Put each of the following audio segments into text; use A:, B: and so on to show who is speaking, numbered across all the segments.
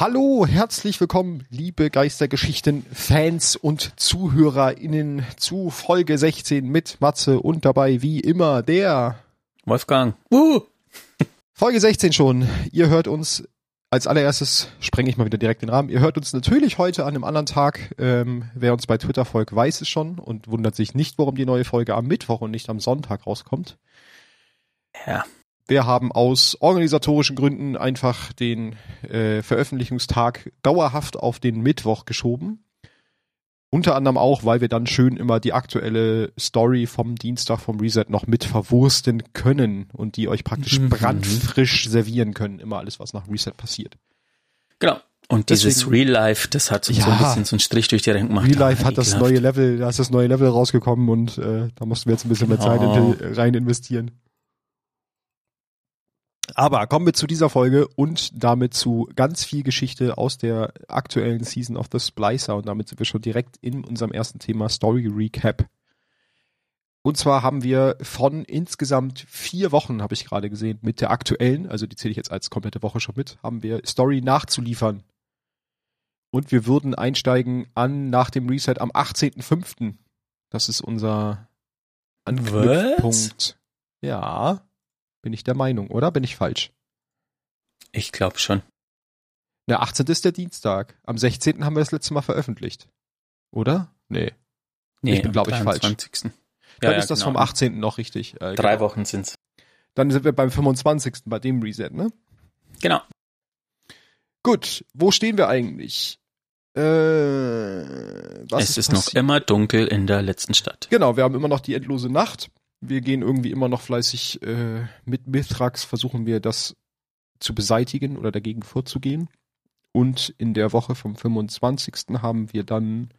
A: Hallo, herzlich willkommen, liebe Geistergeschichten-Fans und ZuhörerInnen zu Folge 16 mit Matze und dabei wie immer der
B: Wolfgang. Uh.
A: Folge 16 schon. Ihr hört uns als allererstes sprenge ich mal wieder direkt den Rahmen. Ihr hört uns natürlich heute an einem anderen Tag. Ähm, wer uns bei Twitter folgt, weiß es schon und wundert sich nicht, warum die neue Folge am Mittwoch und nicht am Sonntag rauskommt.
B: Ja.
A: Wir haben aus organisatorischen Gründen einfach den äh, Veröffentlichungstag dauerhaft auf den Mittwoch geschoben. Unter anderem auch, weil wir dann schön immer die aktuelle Story vom Dienstag vom Reset noch mit verwursten können und die euch praktisch
B: Mhm.
A: brandfrisch servieren können. Immer alles, was nach Reset passiert.
B: Genau. Und dieses
A: Deswegen-
B: Real Life, das hat so
A: Ja.
B: ein bisschen so einen Strich durch die Rechnung gemacht.
A: Real Life hat das neue Level, da ist das neue Level rausgekommen und äh, da mussten wir jetzt ein bisschen mehr Zeit
B: Genau.
A: in, rein investieren. Aber kommen wir zu dieser Folge und damit zu ganz viel Geschichte aus der aktuellen Season of the Splicer und damit sind wir schon direkt in unserem ersten Thema Story Recap. Und zwar haben wir von insgesamt vier Wochen, habe ich gerade gesehen, mit der aktuellen, also die zähle ich jetzt als komplette Woche schon mit, haben wir Story nachzuliefern. Und wir würden einsteigen an nach dem Reset am 18.05. Das ist unser Anknüpfpunkt. Ja, bin ich der Meinung, oder? Bin ich falsch?
B: Ich glaube schon.
A: Der 18. ist der Dienstag. Am 16. haben wir das letzte Mal veröffentlicht. Oder? Nee.
B: Nee,
A: Ich bin, glaub ich,
B: am
A: falsch.
B: 23..
A: Dann
B: Ja,
A: ist das
B: genau.
A: vom 18. noch richtig. Äh,
B: Drei
A: genau.
B: Wochen sind's.
A: Dann sind wir beim 25. bei dem Reset, ne?
B: Genau.
A: Gut, wo stehen wir eigentlich? Äh, was
B: es ist noch
A: passi-
B: immer dunkel in der letzten Stadt.
A: Genau, wir haben immer noch die endlose Nacht. Wir gehen irgendwie immer noch fleißig äh, mit Mithrax, versuchen wir das zu beseitigen oder dagegen vorzugehen. Und in der Woche vom 25. haben wir dann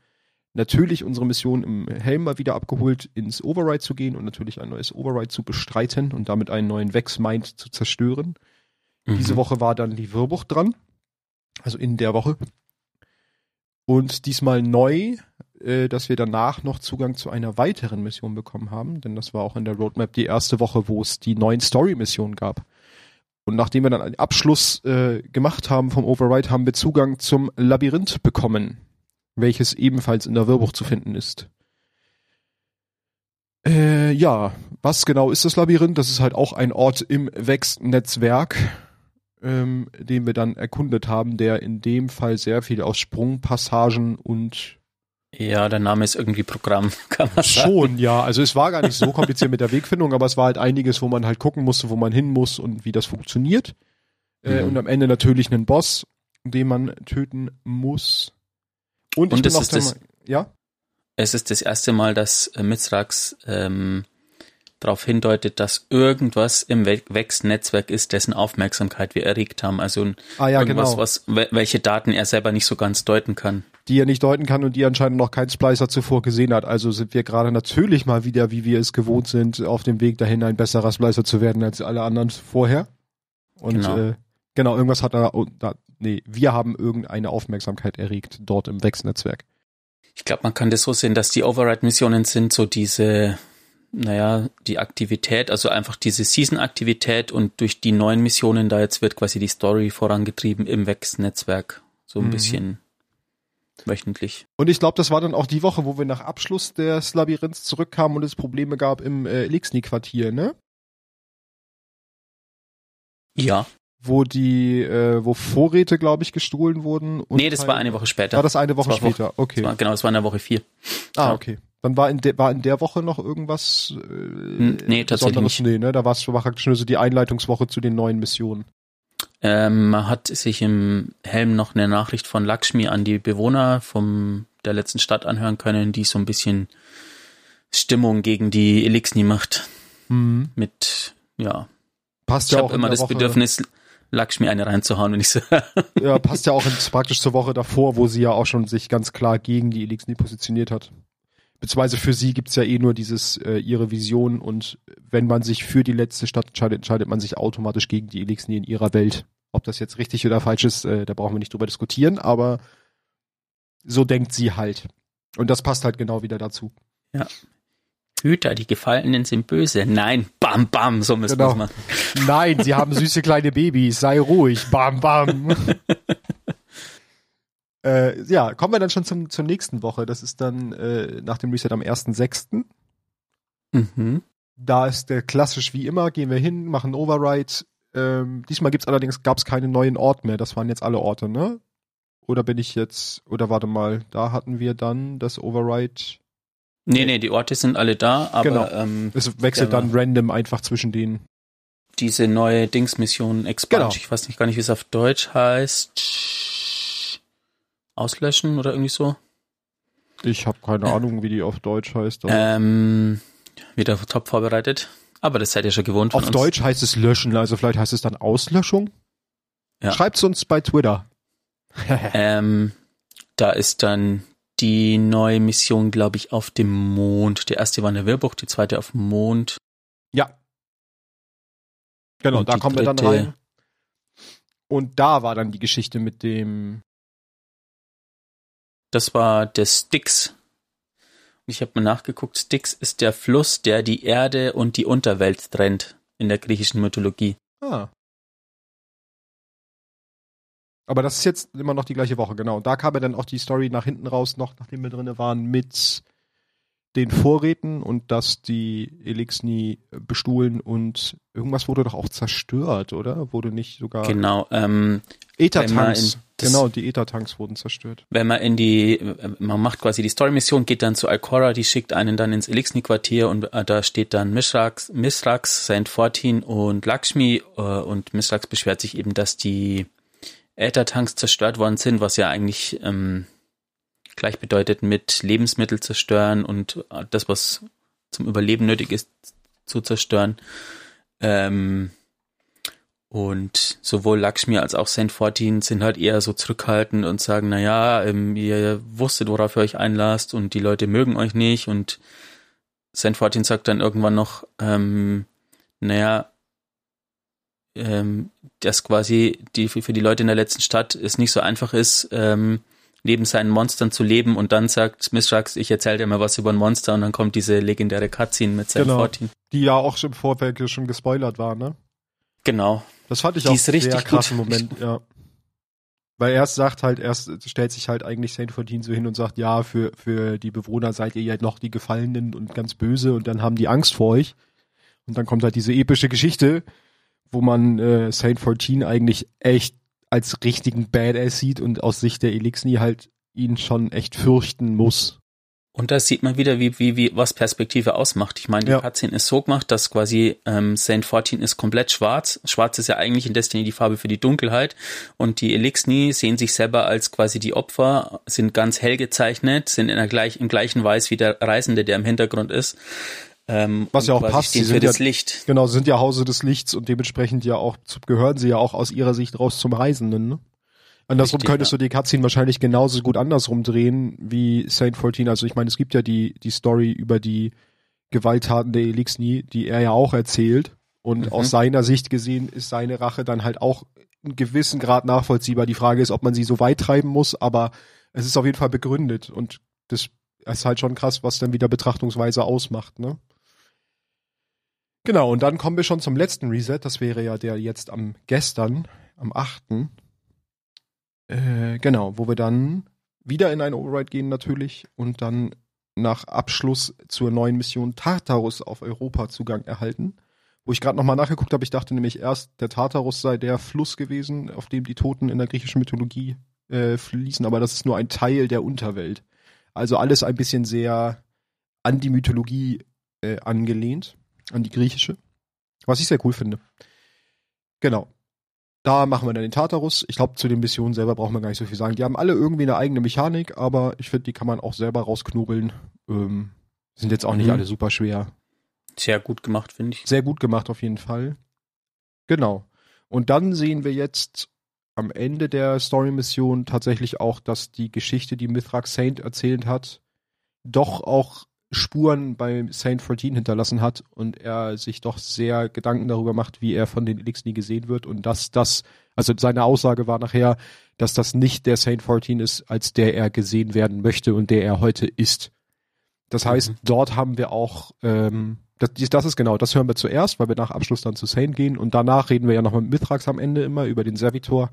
A: natürlich unsere Mission im Helm mal wieder abgeholt, ins Override zu gehen und natürlich ein neues Override zu bestreiten und damit einen neuen Vex-Mind zu zerstören. Diese
B: Mhm.
A: Woche war dann die Wirrbucht dran. Also in der Woche. Und diesmal neu, äh, dass wir danach noch Zugang zu einer weiteren Mission bekommen haben. Denn das war auch in der Roadmap die erste Woche, wo es die neuen Story-Missionen gab. Und nachdem wir dann einen Abschluss äh, gemacht haben vom Override, haben wir Zugang zum Labyrinth bekommen, welches ebenfalls in der Wirrbucht zu finden ist. Äh, ja, was genau ist das Labyrinth? Das ist halt auch ein Ort im Vex-Netzwerk, ähm, den wir dann erkundet haben, der in dem Fall sehr viel aus Sprungpassagen und
B: Ja, der Name ist irgendwie Programm, kann man sagen.
A: schon, ja, also es war gar nicht so kompliziert mit der Wegfindung, aber es war halt einiges, wo man halt gucken musste, wo man hin muss und wie das funktioniert. Äh,
B: Mhm.
A: und am Ende natürlich einen Boss, den man töten muss. Und, ich
B: Und
A: bin
B: es
A: auch
B: das-
A: ja?
B: Es ist das erste Mal, dass äh, Mithrax ähm, darauf hindeutet, dass irgendwas im We- Vex-Netzwerk ist, dessen Aufmerksamkeit wir erregt haben. Also ein-
A: Ah ja,
B: irgendwas,
A: genau.
B: was, wel- welche Daten er selber nicht so ganz deuten kann.
A: Die er nicht deuten kann und die anscheinend noch kein Splicer zuvor gesehen hat. Also sind wir gerade natürlich mal wieder, wie wir es gewohnt sind, auf dem Weg dahin, ein besserer Splicer zu werden als alle anderen vorher. Und
B: Genau.
A: äh, genau irgendwas hat er, da, nee, wir haben irgendeine Aufmerksamkeit erregt dort im Vex-Netzwerk.
B: Ich glaube, man kann das so sehen, dass die Override-Missionen sind so diese, naja, die Aktivität, also einfach diese Season-Aktivität und durch die neuen Missionen da jetzt wird quasi die Story vorangetrieben im Vex-Netzwerk. So ein
A: Mhm.
B: bisschen wöchentlich.
A: Und ich glaube, das war dann auch die Woche, wo wir nach Abschluss des Labyrinths zurückkamen und es Probleme gab im äh, Elixni-Quartier, ne?
B: Ja.
A: Wo die, äh, wo Vorräte, glaube ich, gestohlen wurden. Und
B: nee, das war eine Woche später.
A: War das eine Woche
B: Das
A: später? Okay.
B: Das war, genau, das war in der Woche vier.
A: Ah, okay. Dann war in, der war in der Woche noch irgendwas äh,
B: nee, tatsächlich nicht.
A: Nee, ne? Da war es praktisch nur so die Einleitungswoche zu den neuen Missionen.
B: Ähm, man hat sich im Helm noch eine Nachricht von Lakshmi an die Bewohner vom der letzten Stadt anhören können, die so ein bisschen Stimmung gegen die Elixni macht. Mit, ja.
A: Passt
B: Ich
A: ja auch
B: immer das
A: Woche,
B: Bedürfnis, Lakshmi eine reinzuhauen, wenn ich so.
A: Ja, passt ja auch in, praktisch zur Woche davor, wo sie ja auch schon sich ganz klar gegen die Elixni positioniert hat. Beziehungsweise für sie gibt's ja eh nur dieses, äh, ihre Vision und wenn man sich für die letzte Stadt entscheidet, entscheidet man sich automatisch gegen die Elixni in ihrer Welt. Ob das jetzt richtig oder falsch ist, äh, da brauchen wir nicht drüber diskutieren, aber so denkt sie halt. Und das passt halt genau wieder dazu.
B: Hüter, die Gefallenen sind böse. Nein, bam, bam, so müssen
A: Genau.
B: wir es machen.
A: Nein, sie haben süße kleine Babys, sei ruhig, bam, bam. Äh, ja, kommen wir dann schon zum, zur nächsten Woche. Das ist dann äh, nach dem Reset am 1.6.
B: Mhm.
A: Da ist der klassisch wie immer, gehen wir hin, machen Override. Ähm, diesmal gibt's allerdings, gab's keine neuen Orte mehr. Das waren jetzt alle Orte, ne? Oder bin ich jetzt, oder warte mal, da hatten wir dann das Override.
B: Nee, nee, die Orte sind alle da, aber
A: Genau.
B: ähm,
A: Es wechselt dann random einfach zwischen denen.
B: diese neue Dingsmission Expunge,
A: Genau.
B: ich weiß nicht gar nicht, wie es auf Deutsch heißt. Auslöschen oder irgendwie so.
A: Ich habe keine
B: Ja.
A: Ahnung, wie die auf Deutsch heißt.
B: Ähm, wieder top vorbereitet. Aber das seid ihr schon gewohnt
A: auf. Deutsch heißt es löschen, also vielleicht heißt es dann Auslöschung.
B: Ja.
A: Schreibt's uns bei Twitter.
B: Ähm, da ist dann die neue Mission, glaube ich, auf dem Mond. Die erste war in der Wirrbucht, die zweite auf dem Mond.
A: Ja. Genau,
B: Und
A: da kommen wir dann
B: dritte-
A: rein. Und da war dann die Geschichte mit dem.
B: Das war der Styx. Ich habe mal nachgeguckt. Styx ist der Fluss, der die Erde und die Unterwelt trennt in der griechischen Mythologie.
A: Ah. Aber das ist jetzt immer noch die gleiche Woche, genau. Da kam ja dann auch die Story nach hinten raus, noch nachdem wir drinne waren, mit den Vorräten und dass die Elixni bestuhlen und irgendwas wurde doch auch zerstört, oder? Wurde nicht sogar.
B: Genau. Ähm,
A: Ether-Tanks. Genau, die Ether-Tanks wurden zerstört.
B: wenn man in die, man macht quasi die Story-Mission, geht dann zu Alcora, die schickt einen dann ins Elixni-Quartier und äh, da steht dann Misrax, Misrax, Saint Fortin und Lakshmi äh, und Misrax beschwert sich eben, dass die Äther-Tanks zerstört worden sind, was ja eigentlich ähm, gleich bedeutet mit Lebensmittel zerstören und äh, das, was zum Überleben nötig ist, zu zerstören. Ähm, und sowohl Lakshmi als auch Saint Fortin sind halt eher so zurückhaltend und sagen, na ja, ähm, ihr wusstet, worauf ihr euch einlasst und die Leute mögen euch nicht. Und Saint Fortin sagt dann irgendwann noch, ähm, naja, ähm, dass quasi die für für die Leute in der letzten Stadt es nicht so einfach ist, ähm, neben seinen Monstern zu leben und dann sagt Misrax, ich erzähle dir mal was über ein Monster und dann kommt diese legendäre Cutscene mit Saint
A: Genau.
B: Fortin.
A: Die ja auch schon im Vorfeld schon gespoilert war, ne?
B: Genau.
A: Das fand ich
B: Die
A: auch
B: ist richtig
A: sehr krassen
B: gut.
A: Moment, ja. Weil erst sagt halt, erst stellt sich halt eigentlich Saint Fortin so hin und sagt, ja, für, für die Bewohner seid ihr ja noch die Gefallenen und ganz böse und dann haben die Angst vor euch. Und dann kommt halt diese epische Geschichte, wo man äh, Saint Fortin eigentlich echt als richtigen Badass sieht und aus Sicht der Elixni halt ihn schon echt fürchten muss.
B: Und da sieht man wieder, wie, wie, wie, was Perspektive ausmacht. Ich meine, die
A: Ja.
B: Cutscene ist so gemacht, dass quasi ähm, Saint Fortin ist komplett schwarz. Schwarz ist ja eigentlich in Destiny die Farbe für die Dunkelheit. Und die Elixni sehen sich selber als quasi die Opfer, sind ganz hell gezeichnet, sind in der gleich, im gleichen Weiß wie der Reisende, der im Hintergrund ist. Ähm,
A: Was ja auch passt, sie sind ja-
B: Licht.
A: Genau, sind ja Hause des Lichts und dementsprechend ja auch, gehören sie ja auch aus ihrer Sicht raus zum Reisenden, ne? Andersrum
B: Richtig,
A: könntest
B: ja.
A: du die Cutscene wahrscheinlich genauso gut andersrum drehen wie Saint 14. Also ich meine, es gibt ja die, die Story über die Gewalttaten der Elixni, die er ja auch erzählt. Und
B: Mhm.
A: aus seiner Sicht gesehen ist seine Rache dann halt auch in gewissen Grad nachvollziehbar. Die Frage ist, ob man sie so weit treiben muss, aber es ist auf jeden Fall begründet. Und das ist halt schon krass, was dann wieder Betrachtungsweise ausmacht, ne? Genau, und dann kommen wir schon zum letzten Reset. Das wäre ja der jetzt am gestern, am 8. Äh, genau, wo wir dann wieder in ein Override gehen natürlich und dann nach Abschluss zur neuen Mission Tartarus auf Europa Zugang erhalten. Wo ich gerade nochmal nachgeguckt habe, ich dachte nämlich erst, der Tartarus sei der Fluss gewesen, auf dem die Toten in der griechischen Mythologie äh, fließen, aber das ist nur ein Teil der Unterwelt. Also alles ein bisschen sehr an die Mythologie äh, angelehnt, an die griechische. Was ich sehr cool finde. Genau. Da machen wir dann den Tartarus. Ich glaube, zu den Missionen selber brauchen wir gar nicht so viel sagen. Die haben alle irgendwie eine eigene Mechanik, aber ich finde, die kann man auch selber rausknobeln. Ähm, sind jetzt auch nicht
B: Mhm.
A: alle super schwer.
B: Sehr gut gemacht, finde ich.
A: Sehr gut gemacht auf jeden Fall. Genau. Und dann sehen wir jetzt am Ende der Story-Mission tatsächlich auch, dass die Geschichte, die Mithrax Saint erzählt hat, doch auch Spuren bei Saint 14 hinterlassen hat und er sich doch sehr Gedanken darüber macht, wie er von den Elixni gesehen wird und dass das, also seine Aussage war nachher, dass das nicht der Saint 14 ist, als der er gesehen werden möchte und der er heute ist. Das heißt,
B: Mhm.
A: dort haben wir auch, ähm, das, das ist genau, das hören wir zuerst, weil wir nach Abschluss dann zu Saint gehen und danach reden wir ja nochmal mit Mithrax am Ende immer über den Servitor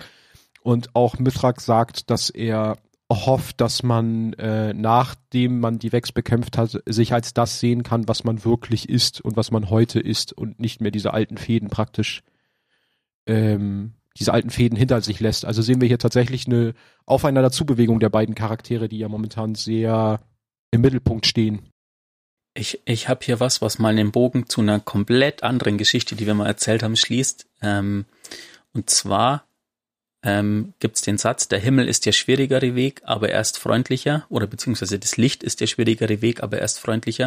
A: und auch Mithrax sagt, dass er hofft, dass man, äh, nachdem man die Vex bekämpft hat, sich als das sehen kann, was man wirklich ist und was man heute ist und nicht mehr diese alten Fäden praktisch, ähm, diese alten Fäden hinter sich lässt. Also sehen wir hier tatsächlich eine Aufeinanderzubewegung der beiden Charaktere, die ja momentan sehr im Mittelpunkt stehen.
B: Ich, ich habe hier was, was mal einen Bogen zu einer komplett anderen Geschichte, die wir mal erzählt haben, schließt. Ähm, und zwar ähm, gibt es den Satz, der Himmel ist der schwierigere Weg, aber er ist freundlicher, oder beziehungsweise das Licht ist der schwierigere Weg, aber er ist freundlicher.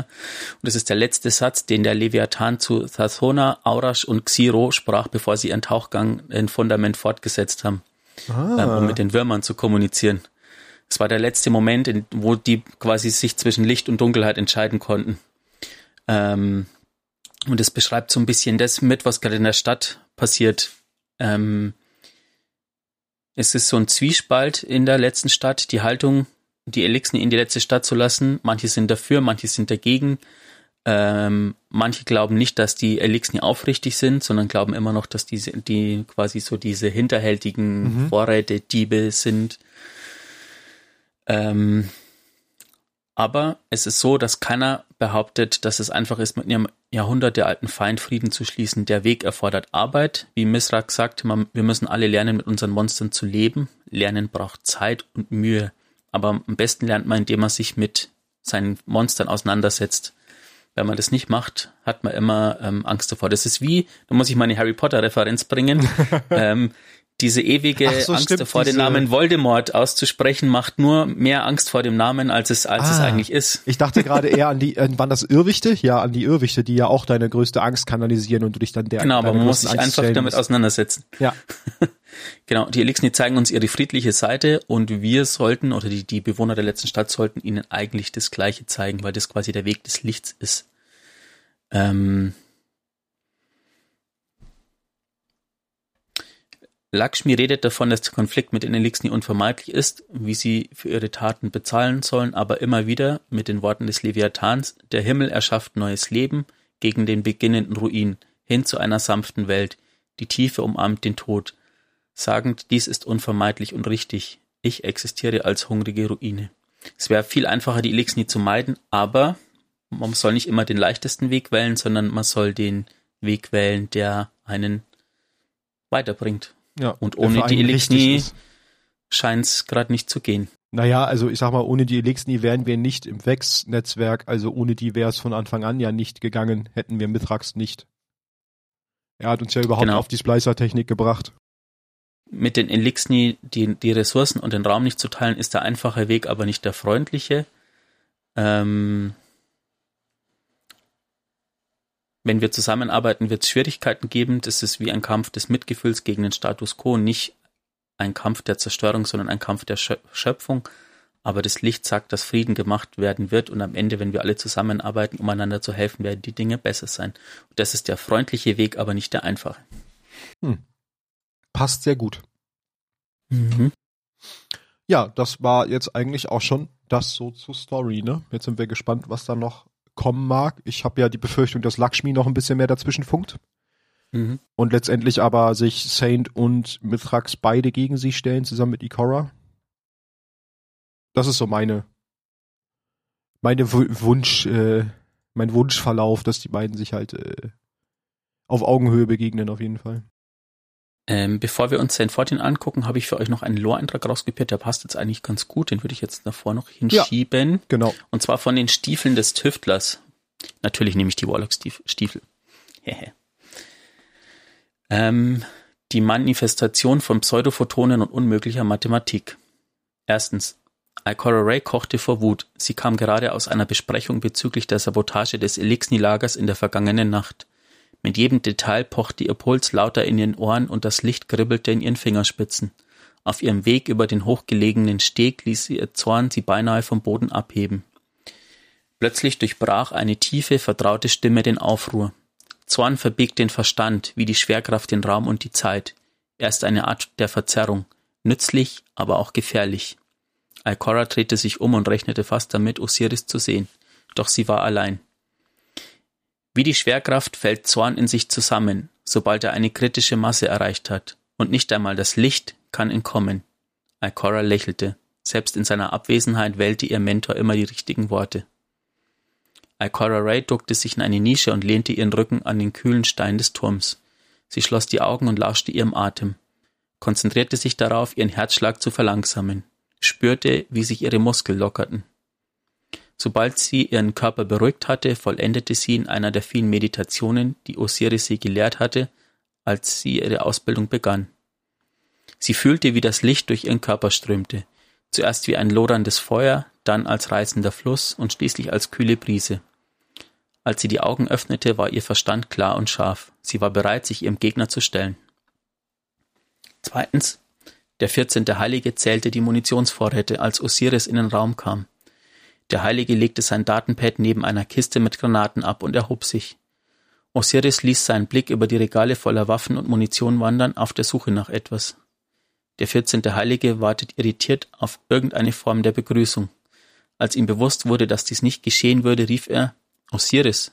B: Und das ist der letzte Satz, den der Leviathan zu Thathona, Aurash und Xiro sprach, bevor sie ihren Tauchgang in Fundament fortgesetzt haben, ah. ähm, um mit den Würmern zu kommunizieren. Es war der letzte Moment, in, wo die quasi sich zwischen Licht und Dunkelheit entscheiden konnten. Ähm, und es beschreibt so ein bisschen das mit, was gerade in der Stadt passiert. Ähm, es ist so ein Zwiespalt in der letzten Stadt, die Haltung, die Elixen in die letzte Stadt zu lassen. Manche sind dafür, manche sind dagegen. Ähm, manche glauben nicht, dass die Elixen aufrichtig sind, sondern glauben immer noch, dass diese, die quasi so diese hinterhältigen mhm. Vorräte, Diebe sind. Ähm, aber es ist so, dass keiner behauptet, dass es einfach ist, mit einem jahrhundertealten Feind Frieden zu schließen. Der Weg erfordert Arbeit. Wie Misrak sagt, man, wir müssen alle lernen, mit unseren Monstern zu leben. Lernen braucht Zeit und Mühe. Aber am besten lernt man, indem man sich mit seinen Monstern auseinandersetzt. Wenn man das nicht macht, hat man immer ähm, Angst davor. Das ist wie, da muss ich mal eine Harry Potter Referenz bringen. ähm, diese ewige so, Angst stimmt, davor, den Namen Voldemort auszusprechen, macht nur mehr Angst vor dem Namen, als es, als ah, es eigentlich ist.
A: Ich dachte gerade eher an die, äh, waren das Irrwichte? Ja, an die Irrwichte, die ja auch deine größte Angst kanalisieren und du dich dann der
B: Genau, aber man muss sich Angst einfach damit auseinandersetzen.
A: Ja.
B: genau, die Elixni zeigen uns ihre friedliche Seite und wir sollten, oder die, die Bewohner der letzten Stadt sollten ihnen eigentlich das Gleiche zeigen, weil das quasi der Weg des Lichts ist. Ähm, Lakshmi redet davon, dass der Konflikt mit den Elixni unvermeidlich ist, wie sie für ihre Taten bezahlen sollen, aber immer wieder mit den Worten des Leviathans, der Himmel erschafft neues Leben gegen den beginnenden Ruin, hin zu einer sanften Welt, die Tiefe umarmt den Tod, sagend, dies ist unvermeidlich und richtig, ich existiere als hungrige Ruine. Es wäre viel einfacher, die Elixni zu meiden, aber man soll nicht immer den leichtesten Weg wählen, sondern man soll den Weg wählen, der einen weiterbringt.
A: Ja,
B: und ohne die Elixni scheint es gerade nicht zu gehen.
A: Naja, also ich sag mal, ohne die Elixni wären wir nicht im Vex-Netzwerk, also ohne die wäre es von Anfang an ja nicht gegangen, hätten wir Mithrax nicht. Er hat uns ja überhaupt genau. auf die Splicer-Technik gebracht.
B: Mit den Elixni die, die Ressourcen und den Raum nicht zu teilen, ist der einfache Weg, aber nicht der freundliche. Ähm, wenn wir zusammenarbeiten, wird es Schwierigkeiten geben. Das ist wie ein Kampf des Mitgefühls gegen den Status quo, nicht ein Kampf der Zerstörung, sondern ein Kampf der Schöpfung. Aber das Licht sagt, dass Frieden gemacht werden wird und am Ende, wenn wir alle zusammenarbeiten, um einander zu helfen, werden die Dinge besser sein. Und das ist der freundliche Weg, aber nicht der einfache.
A: Hm. Passt sehr gut. Mhm. Ja, das war jetzt eigentlich auch schon das so zur Story, ne? Jetzt sind wir gespannt, was da noch kommen mag. Ich habe ja die Befürchtung, dass Lakshmi noch ein bisschen mehr dazwischen funkt. Mhm. Und letztendlich aber sich Saint und Mithrax beide gegen sie stellen, zusammen mit Ikora. Das ist so meine, meine Wunsch, äh, mein Wunschverlauf, dass die beiden sich halt äh, auf Augenhöhe begegnen, auf jeden Fall.
B: Ähm, bevor wir uns Saint 14 angucken, habe ich für euch noch einen Lore-Eintrag rausgepiert, der passt jetzt eigentlich ganz gut, den würde ich jetzt davor noch hinschieben. Ja,
A: genau.
B: Und zwar von den Stiefeln des Tüftlers. Natürlich nehme ich die Warlock-Stiefel. ähm, die Manifestation von Pseudophotonen und unmöglicher Mathematik. Erstens. Ikora Ray kochte vor Wut. Sie kam gerade aus einer Besprechung bezüglich der Sabotage des Elixni-Lagers in der vergangenen Nacht. Mit jedem Detail pochte ihr Puls lauter in ihren Ohren und das Licht kribbelte in ihren Fingerspitzen. Auf ihrem Weg über den hochgelegenen Steg ließ ihr Zorn sie beinahe vom Boden abheben. Plötzlich durchbrach eine tiefe, vertraute Stimme den Aufruhr. Zorn verbiegt den Verstand, wie die Schwerkraft den Raum und die Zeit. Er ist eine Art der Verzerrung, nützlich, aber auch gefährlich. Alcora drehte sich um und rechnete fast damit, Osiris zu sehen. Doch sie war allein. Wie die Schwerkraft fällt Zorn in sich zusammen, sobald er eine kritische Masse erreicht hat, und nicht einmal das Licht kann entkommen. Ikora lächelte. Selbst in seiner Abwesenheit wählte ihr Mentor immer die richtigen Worte. Ikora Ray duckte sich in eine Nische und lehnte ihren Rücken an den kühlen Stein des Turms. Sie schloss die Augen und lauschte ihrem Atem, konzentrierte sich darauf, ihren Herzschlag zu verlangsamen, spürte, wie sich ihre Muskeln lockerten. Sobald sie ihren Körper beruhigt hatte, vollendete sie in einer der vielen Meditationen, die Osiris sie gelehrt hatte, als sie ihre Ausbildung begann. Sie fühlte, wie das Licht durch ihren Körper strömte, zuerst wie ein loderndes Feuer, dann als reißender Fluss und schließlich als kühle Brise. Als sie die Augen öffnete, war ihr Verstand klar und scharf. Sie war bereit, sich ihrem Gegner zu stellen. Zweitens. Der vierzehnte Heilige zählte die Munitionsvorräte, als Osiris in den Raum kam. Der Heilige legte sein Datenpad neben einer Kiste mit Granaten ab und erhob sich. Osiris ließ seinen Blick über die Regale voller Waffen und Munition wandern, auf der Suche nach etwas. Der vierzehnte Heilige wartet irritiert auf irgendeine Form der Begrüßung. Als ihm bewusst wurde, dass dies nicht geschehen würde, rief er Osiris,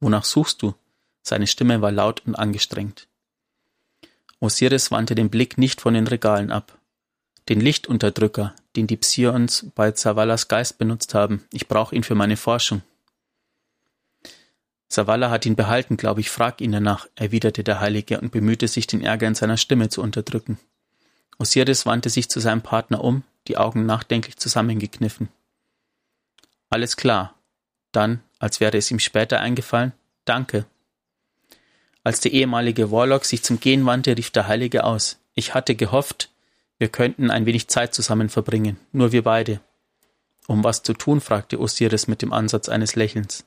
B: wonach suchst du? Seine Stimme war laut und angestrengt. Osiris wandte den Blick nicht von den Regalen ab. Den Lichtunterdrücker, den die Psions bei Zavallas Geist benutzt haben. Ich brauche ihn für meine Forschung. Zavala hat ihn behalten, glaube ich, frag ihn danach, erwiderte der Heilige und bemühte sich, den Ärger in seiner Stimme zu unterdrücken. Osiris wandte sich zu seinem Partner um, die Augen nachdenklich zusammengekniffen. Alles klar. Dann, als wäre es ihm später eingefallen, danke. Als der ehemalige Warlock sich zum Gehen wandte, rief der Heilige aus. Ich hatte gehofft, wir könnten ein wenig Zeit zusammen verbringen, nur wir beide. Um was zu tun? fragte Osiris mit dem Ansatz eines Lächelns.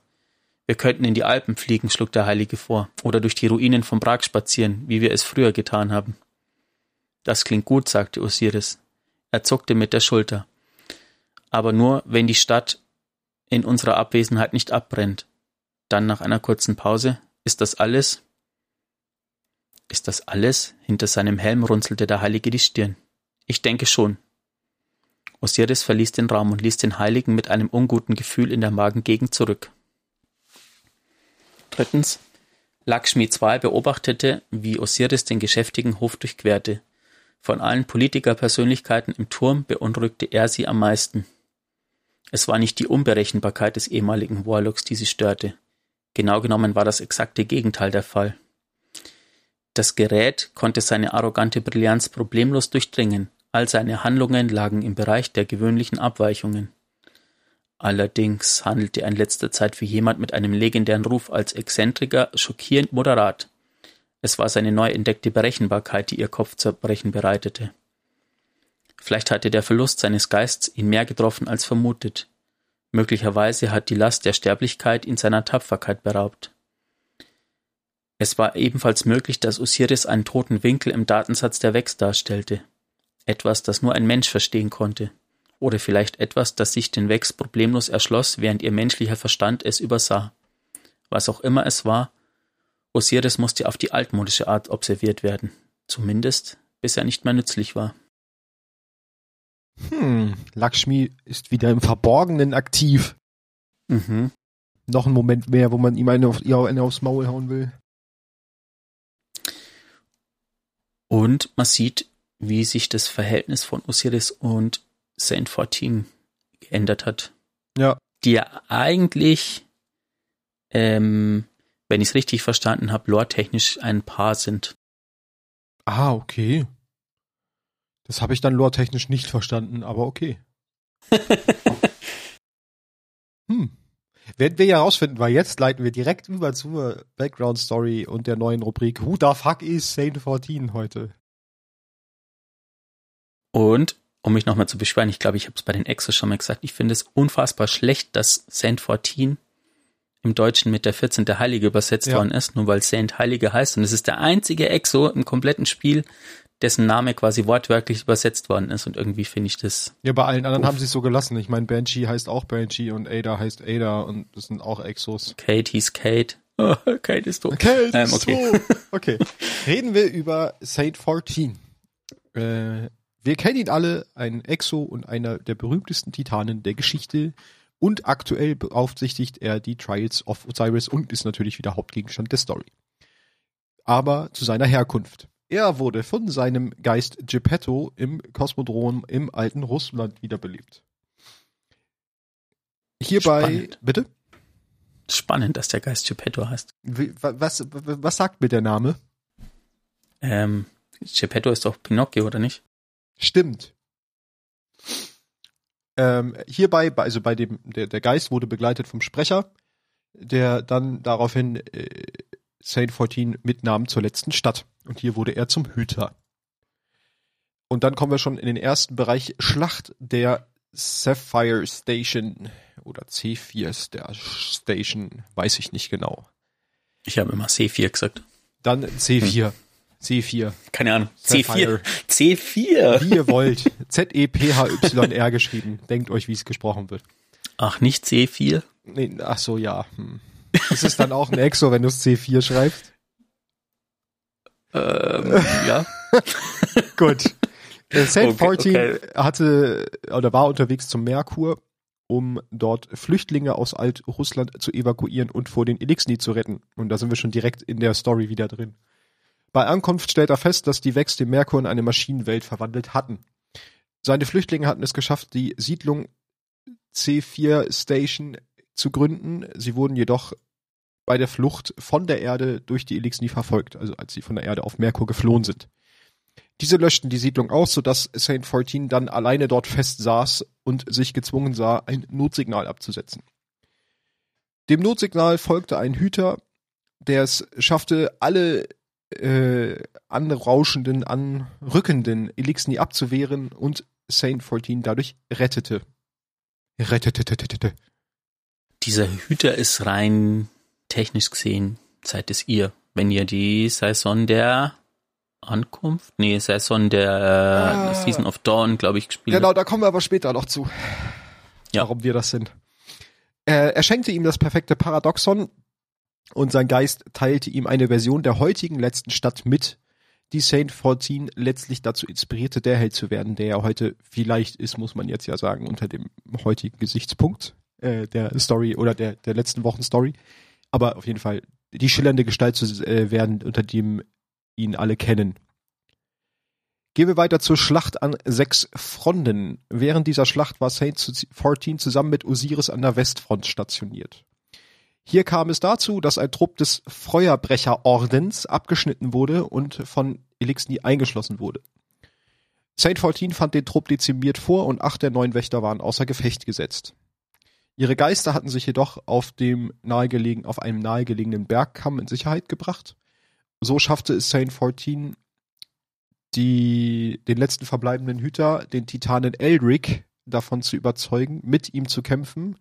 B: Wir könnten in die Alpen fliegen, schlug der Heilige vor, oder durch die Ruinen von Prag spazieren, wie wir es früher getan haben. Das klingt gut, sagte Osiris. Er zuckte mit der Schulter. Aber nur, wenn die Stadt in unserer Abwesenheit nicht abbrennt. Dann nach einer kurzen Pause. Ist das alles? Ist das alles? Hinter seinem Helm runzelte der Heilige die Stirn. Ich denke schon. Osiris verließ den Raum und ließ den Heiligen mit einem unguten Gefühl in der Magengegend zurück. Drittens. Lakshmi II beobachtete, wie Osiris den geschäftigen Hof durchquerte. Von allen Politikerpersönlichkeiten im Turm beunruhigte er sie am meisten. Es war nicht die Unberechenbarkeit des ehemaligen Warlocks, die sie störte. Genau genommen war das exakte Gegenteil der Fall. Das Gerät konnte seine arrogante Brillanz problemlos durchdringen, all seine Handlungen lagen im Bereich der gewöhnlichen Abweichungen. Allerdings handelte er in letzter Zeit für jemand mit einem legendären Ruf als Exzentriker schockierend moderat. Es war seine neu entdeckte Berechenbarkeit, die ihr Kopfzerbrechen bereitete. Vielleicht hatte der Verlust seines Geists ihn mehr getroffen als vermutet. Möglicherweise hat die Last der Sterblichkeit ihn seiner Tapferkeit beraubt. Es war ebenfalls möglich, dass Osiris einen toten Winkel im Datensatz der Vex darstellte. Etwas, das nur ein Mensch verstehen konnte. Oder vielleicht etwas, das sich den Vex problemlos erschloss, während ihr menschlicher Verstand es übersah. Was auch immer es war, Osiris musste auf die altmodische Art observiert werden. Zumindest, bis er nicht mehr nützlich war.
A: Hm, Lakshmi ist wieder im Verborgenen aktiv.
B: Mhm.
A: Noch ein Moment mehr, wo man ihm eine, auf, eine aufs Maul hauen will.
B: Und man sieht, wie sich das Verhältnis von Osiris und Saint 14 geändert hat.
A: Ja.
B: Die ja eigentlich ähm, wenn ich es richtig verstanden habe, lore-technisch ein Paar sind.
A: Ah, okay. Das habe ich dann lore-technisch nicht verstanden, aber okay. hm. Werden wir ja herausfinden, weil jetzt leiten wir direkt über zur Background Story und der neuen Rubrik Who the fuck is Saint 14 heute?
B: Und, um mich nochmal zu beschweren, ich glaube, ich habe es bei den Exos schon mal gesagt, ich finde es unfassbar schlecht, dass Saint 14 im Deutschen mit der 14. Heilige übersetzt ja. worden ist, nur weil Saint Heilige heißt. Und es ist der einzige Exo im kompletten Spiel, dessen Name quasi wortwörtlich übersetzt worden ist. Und irgendwie finde ich das.
A: Ja, bei allen anderen uff. haben sie es so gelassen. Ich meine, Banshee heißt auch Banshee und Ada heißt Ada und das sind auch Exos.
B: Kate hieß Kate. Oh, Kate ist tot.
A: Kate ähm, okay. ist tot. Okay. Reden wir über Saint 14. Äh, wir kennen ihn alle, ein Exo und einer der berühmtesten Titanen der Geschichte und aktuell beaufsichtigt er die Trials of Osiris und ist natürlich wieder Hauptgegenstand der Story. Aber zu seiner Herkunft. Er wurde von seinem Geist Geppetto im Kosmodrom im alten Russland wiederbelebt. Hierbei,
B: Spannend.
A: bitte?
B: Spannend, dass der Geist Geppetto heißt.
A: Was, wa- was sagt mir der Name?
B: Ähm, Geppetto ist doch Pinocchio, oder nicht?
A: Stimmt. Ähm, hierbei, bei- also bei dem, der, der Geist wurde begleitet vom Sprecher, der dann daraufhin äh, Saint 14 mitnahm zur letzten Stadt. Und hier wurde er zum Hüter. Und dann kommen wir schon in den ersten Bereich Schlacht der Sapphire Station oder C4 Sta- Station, weiß ich nicht genau.
B: Ich habe immer C4 gesagt.
A: Dann C4. C4.
B: Keine Ahnung.
A: Sapphire.
B: C4. C4.
A: Wie ihr wollt. Z-E-P-H-Y-R geschrieben. Denkt euch, wie es gesprochen wird.
B: Ach, nicht C4?
A: Nee, ach so, ja. Hm. Ist es dann auch ein Exo, wenn du es C4 schreibst?
B: Ähm, ja.
A: Gut. Äh, Saint
B: Okay,
A: 14
B: okay.
A: hatte oder war unterwegs zum Merkur, um dort Flüchtlinge aus Alt-Russland zu evakuieren und vor den Elixni zu retten. Und da sind wir schon direkt in der Story wieder drin. Bei Ankunft stellt er fest, dass die Vex den Merkur in eine Maschinenwelt verwandelt hatten. Seine Flüchtlinge hatten es geschafft, die Siedlung C4 Station zu gründen. Sie wurden jedoch bei der Flucht von der Erde durch die Elixni verfolgt, also als sie von der Erde auf Merkur geflohen sind. Diese löschten die Siedlung aus, sodass Saint 14 dann alleine dort fest saß und sich gezwungen sah, ein Notsignal abzusetzen. Dem Notsignal folgte ein Hüter, der es schaffte, alle äh, anrauschenden, anrückenden Elixni abzuwehren und Saint 14 dadurch rettete. Rettete.
B: Dieser Hüter ist rein technisch gesehen, seid es ihr. Wenn ihr die Saison der Ankunft, nee, Saison der
A: Ah.
B: äh, Season of Dawn, glaube ich, gespielt
A: Genau, da kommen wir aber später noch zu.
B: Ja.
A: Warum wir das sind. Äh, er schenkte ihm das perfekte Paradoxon und sein Geist teilte ihm eine Version der heutigen letzten Stadt mit, die Saint 14 letztlich dazu inspirierte, der Held zu werden, der er heute vielleicht ist, muss man jetzt ja sagen, unter dem heutigen Gesichtspunkt äh, der Story oder der, der letzten Wochen Story. Aber auf jeden Fall die schillernde Gestalt zu äh, werden, unter dem ihn alle kennen. Gehen wir weiter zur Schlacht an sechs Fronten. Während dieser Schlacht war Saint 14 zusammen mit Osiris an der Westfront stationiert. Hier kam es dazu, dass ein Trupp des Feuerbrecherordens abgeschnitten wurde und von Elixni eingeschlossen wurde. Saint 14 fand den Trupp dezimiert vor und acht der neun Wächter waren außer Gefecht gesetzt. Ihre Geister hatten sich jedoch auf dem nahegelegen, auf einem nahegelegenen Bergkamm in Sicherheit gebracht. So schaffte es Saint 14 die, den letzten verbleibenden Hüter, den Titanen Eldrick, davon zu überzeugen, mit ihm zu kämpfen,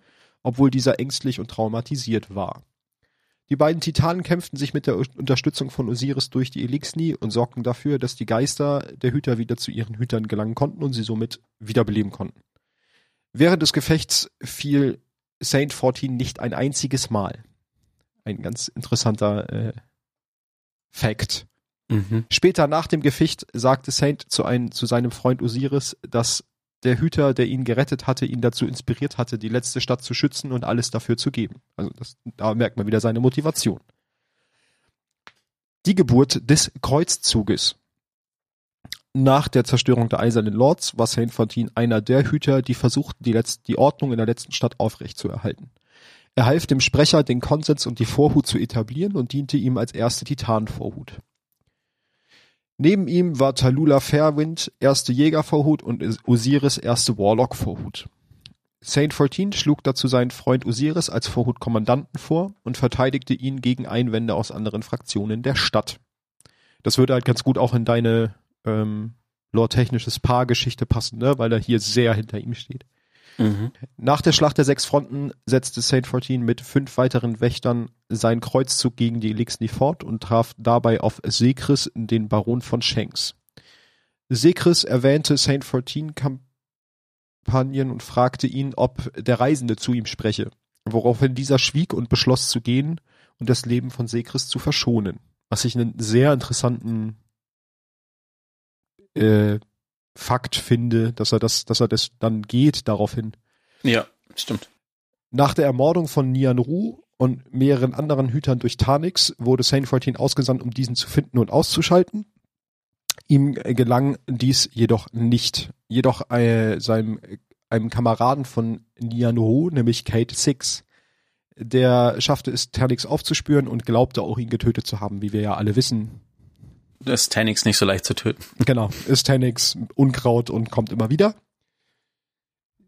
A: obwohl dieser ängstlich und traumatisiert war. Die beiden Titanen kämpften sich mit der Unterstützung von Osiris durch die Elixni und sorgten dafür, dass die Geister der Hüter wieder zu ihren Hütern gelangen konnten und sie somit wiederbeleben konnten. Während des Gefechts fiel Saint 14 nicht ein einziges Mal. Ein ganz interessanter äh, Fact.
B: Mhm.
A: Später nach dem Gefecht sagte Saint zu, ein, zu seinem Freund Osiris, dass der Hüter, der ihn gerettet hatte, ihn dazu inspiriert hatte, die letzte Stadt zu schützen und alles dafür zu geben. Also das, da merkt man wieder seine Motivation. Die Geburt des Kreuzzuges. Nach der Zerstörung der Eisernen Lords war Saint Fontaine einer der Hüter, die versuchten, die, letzt, die Ordnung in der letzten Stadt aufrechtzuerhalten. Er half dem Sprecher, den Konsens und die Vorhut zu etablieren und diente ihm als erste Titanenvorhut. Neben ihm war Talula Fairwind erste Jägervorhut und Osiris erste Warlock-Vorhut. Saint 14 schlug dazu seinen Freund Osiris als Vorhutkommandanten vor und verteidigte ihn gegen Einwände aus anderen Fraktionen der Stadt. Das würde halt ganz gut auch in deine ähm, lore-technisches Paar-Geschichte passen, ne? weil er hier sehr hinter ihm steht.
B: Mhm.
A: Nach der Schlacht der sechs Fronten setzte Saint 14 mit fünf weiteren Wächtern seinen Kreuzzug gegen die Elixni fort und traf dabei auf Sekris, den Baron von Shanks. Sekris erwähnte Saint 14 Kampagnen und fragte ihn, ob der Reisende zu ihm spreche, woraufhin dieser schwieg und beschloss zu gehen und das Leben von Sekris zu verschonen. Was ich einen sehr interessanten äh, Fakt finde, dass er das, dass er das dann geht daraufhin.
B: Ja, stimmt.
A: Nach der Ermordung von Nian Ru und mehreren anderen Hütern durch Tanix wurde Saint 14 ausgesandt, um diesen zu finden und auszuschalten. Ihm gelang dies jedoch nicht. Jedoch äh, seinem einem Kameraden von Nianho, nämlich Kate Six, der schaffte es, Ternix aufzuspüren und glaubte auch ihn getötet zu haben, wie wir ja alle wissen.
B: Das Ternix nicht so leicht zu töten.
A: Genau, ist Ternix Unkraut und kommt immer wieder.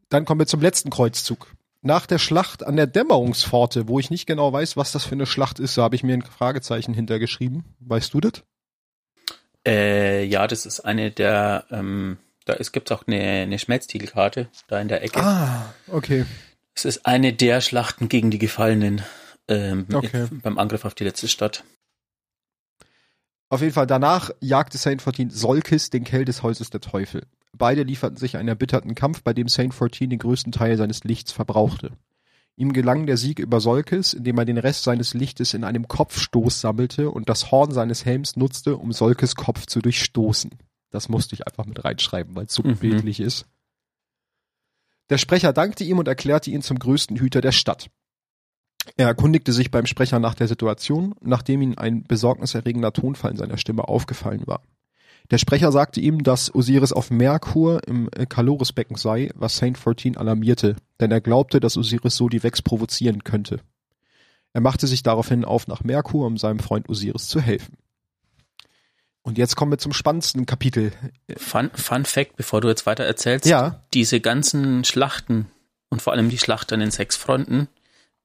A: Dann kommen wir zum letzten Kreuzzug. Nach der Schlacht an der Dämmerungspforte, wo ich nicht genau weiß, was das für eine Schlacht ist, da habe ich mir ein Fragezeichen hintergeschrieben. Weißt du das?
B: Äh, ja, das ist eine der, ähm, da es gibt auch eine, eine Schmelztitelkarte da in der Ecke.
A: Ah, okay.
B: Es ist eine der Schlachten gegen die Gefallenen ähm,
A: Okay.
B: beim Angriff auf die letzte Stadt.
A: Auf jeden Fall danach jagte Saint Fortin Solkis, den Kell des Hauses der Teufel. Beide lieferten sich einen erbitterten Kampf, bei dem Saint Fortin den größten Teil seines Lichts verbrauchte. Ihm gelang der Sieg über Solkis, indem er den Rest seines Lichtes in einem Kopfstoß sammelte und das Horn seines Helms nutzte, um Solkis Kopf zu durchstoßen. Das musste ich einfach mit reinschreiben, weil es so
B: Mhm.
A: bildlich ist. Der Sprecher dankte ihm und erklärte ihn zum größten Hüter der Stadt. Er erkundigte sich beim Sprecher nach der Situation, nachdem ihm ein besorgniserregender Tonfall in seiner Stimme aufgefallen war. Der Sprecher sagte ihm, dass Osiris auf Merkur im äh, Kalorisbecken sei, was Saint Fortin alarmierte, denn er glaubte, dass Osiris so die Vex provozieren könnte. Er machte sich daraufhin auf nach Merkur, um seinem Freund Osiris zu helfen. Und jetzt kommen wir zum spannendsten Kapitel.
B: Fun, Fun Fact, bevor du jetzt weiter erzählst.
A: Ja.
B: Diese ganzen Schlachten und vor allem die Schlacht an den sechs Fronten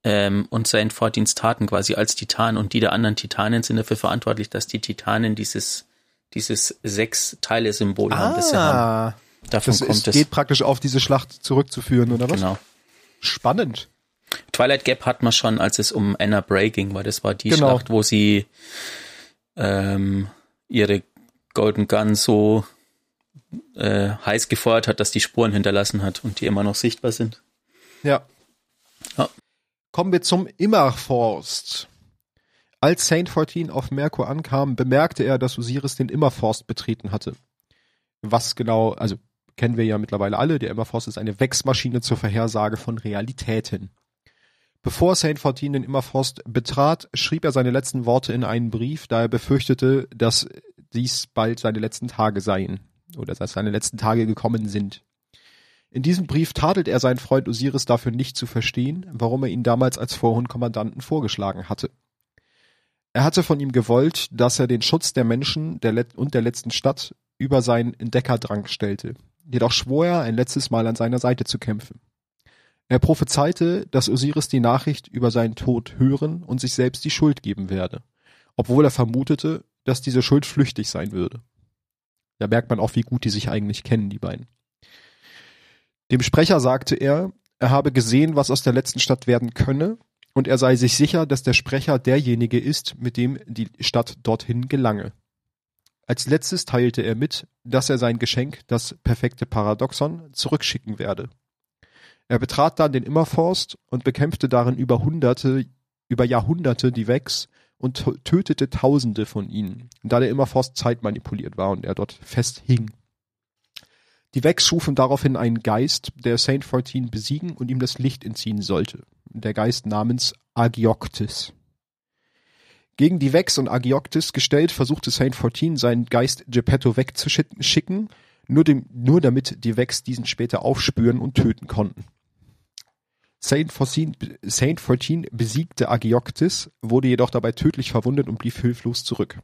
B: ähm, und Saint Fortins Taten quasi als Titan und die der anderen Titanen sind dafür verantwortlich, dass die Titanen dieses dieses sechs Teile Symbol haben, das sie haben. Davon
A: Ah. das
B: kommt es.
A: geht praktisch auf diese Schlacht zurückzuführen, oder was?
B: Genau.
A: Spannend.
B: Twilight Gap hat man schon, als es um Anna Bray ging, weil das war die
A: Genau.
B: Schlacht, wo sie ähm, ihre Golden Gun so äh, heiß gefeuert hat, dass die Spuren hinterlassen hat und die immer noch sichtbar sind.
A: Ja.
B: Ja.
A: Kommen wir zum Immerforst. Als Saint Fortin auf Merkur ankam, bemerkte er, dass Osiris den Immerforst betreten hatte. Was genau, also kennen wir ja mittlerweile alle, der Immerforst ist eine Wechsmaschine zur Vorhersage von Realitäten. Bevor Saint Fortin den Immerforst betrat, schrieb er seine letzten Worte in einen Brief, da er befürchtete, dass dies bald seine letzten Tage seien oder dass seine letzten Tage gekommen sind. In diesem Brief tadelt er seinen Freund Osiris dafür nicht zu verstehen, warum er ihn damals als Vorhundkommandanten vorgeschlagen hatte. Er hatte von ihm gewollt, dass er den Schutz der Menschen der und der letzten Stadt über seinen Entdeckerdrang stellte. Jedoch schwor er, ein letztes Mal an seiner Seite zu kämpfen. Er prophezeite, dass Osiris die Nachricht über seinen Tod hören und sich selbst die Schuld geben werde, obwohl er vermutete, dass diese Schuld flüchtig sein würde. Da merkt man auch, wie gut die sich eigentlich kennen, die beiden. Dem Sprecher sagte er, er habe gesehen, was aus der letzten Stadt werden könne, und er sei sich sicher, dass der Sprecher derjenige ist, mit dem die Stadt dorthin gelange. Als letztes teilte er mit, dass er sein Geschenk, das perfekte Paradoxon, zurückschicken werde. Er betrat dann den Immerforst und bekämpfte darin über Hunderte, über Jahrhunderte die Vex und tötete Tausende von ihnen, da der Immerforst zeitmanipuliert war und er dort festhing. Die Vex schufen daraufhin einen Geist, der Saint Fortin besiegen und ihm das Licht entziehen sollte. Der Geist namens Agioktis. Gegen die Vex und Agioktis gestellt, versuchte Saint Fortin seinen Geist Geppetto wegzuschicken, nur, dem, nur damit die Vex diesen später aufspüren und töten konnten. Saint Fortin, Saint Fortin besiegte Agioktis, wurde jedoch dabei tödlich verwundet und blieb hilflos zurück.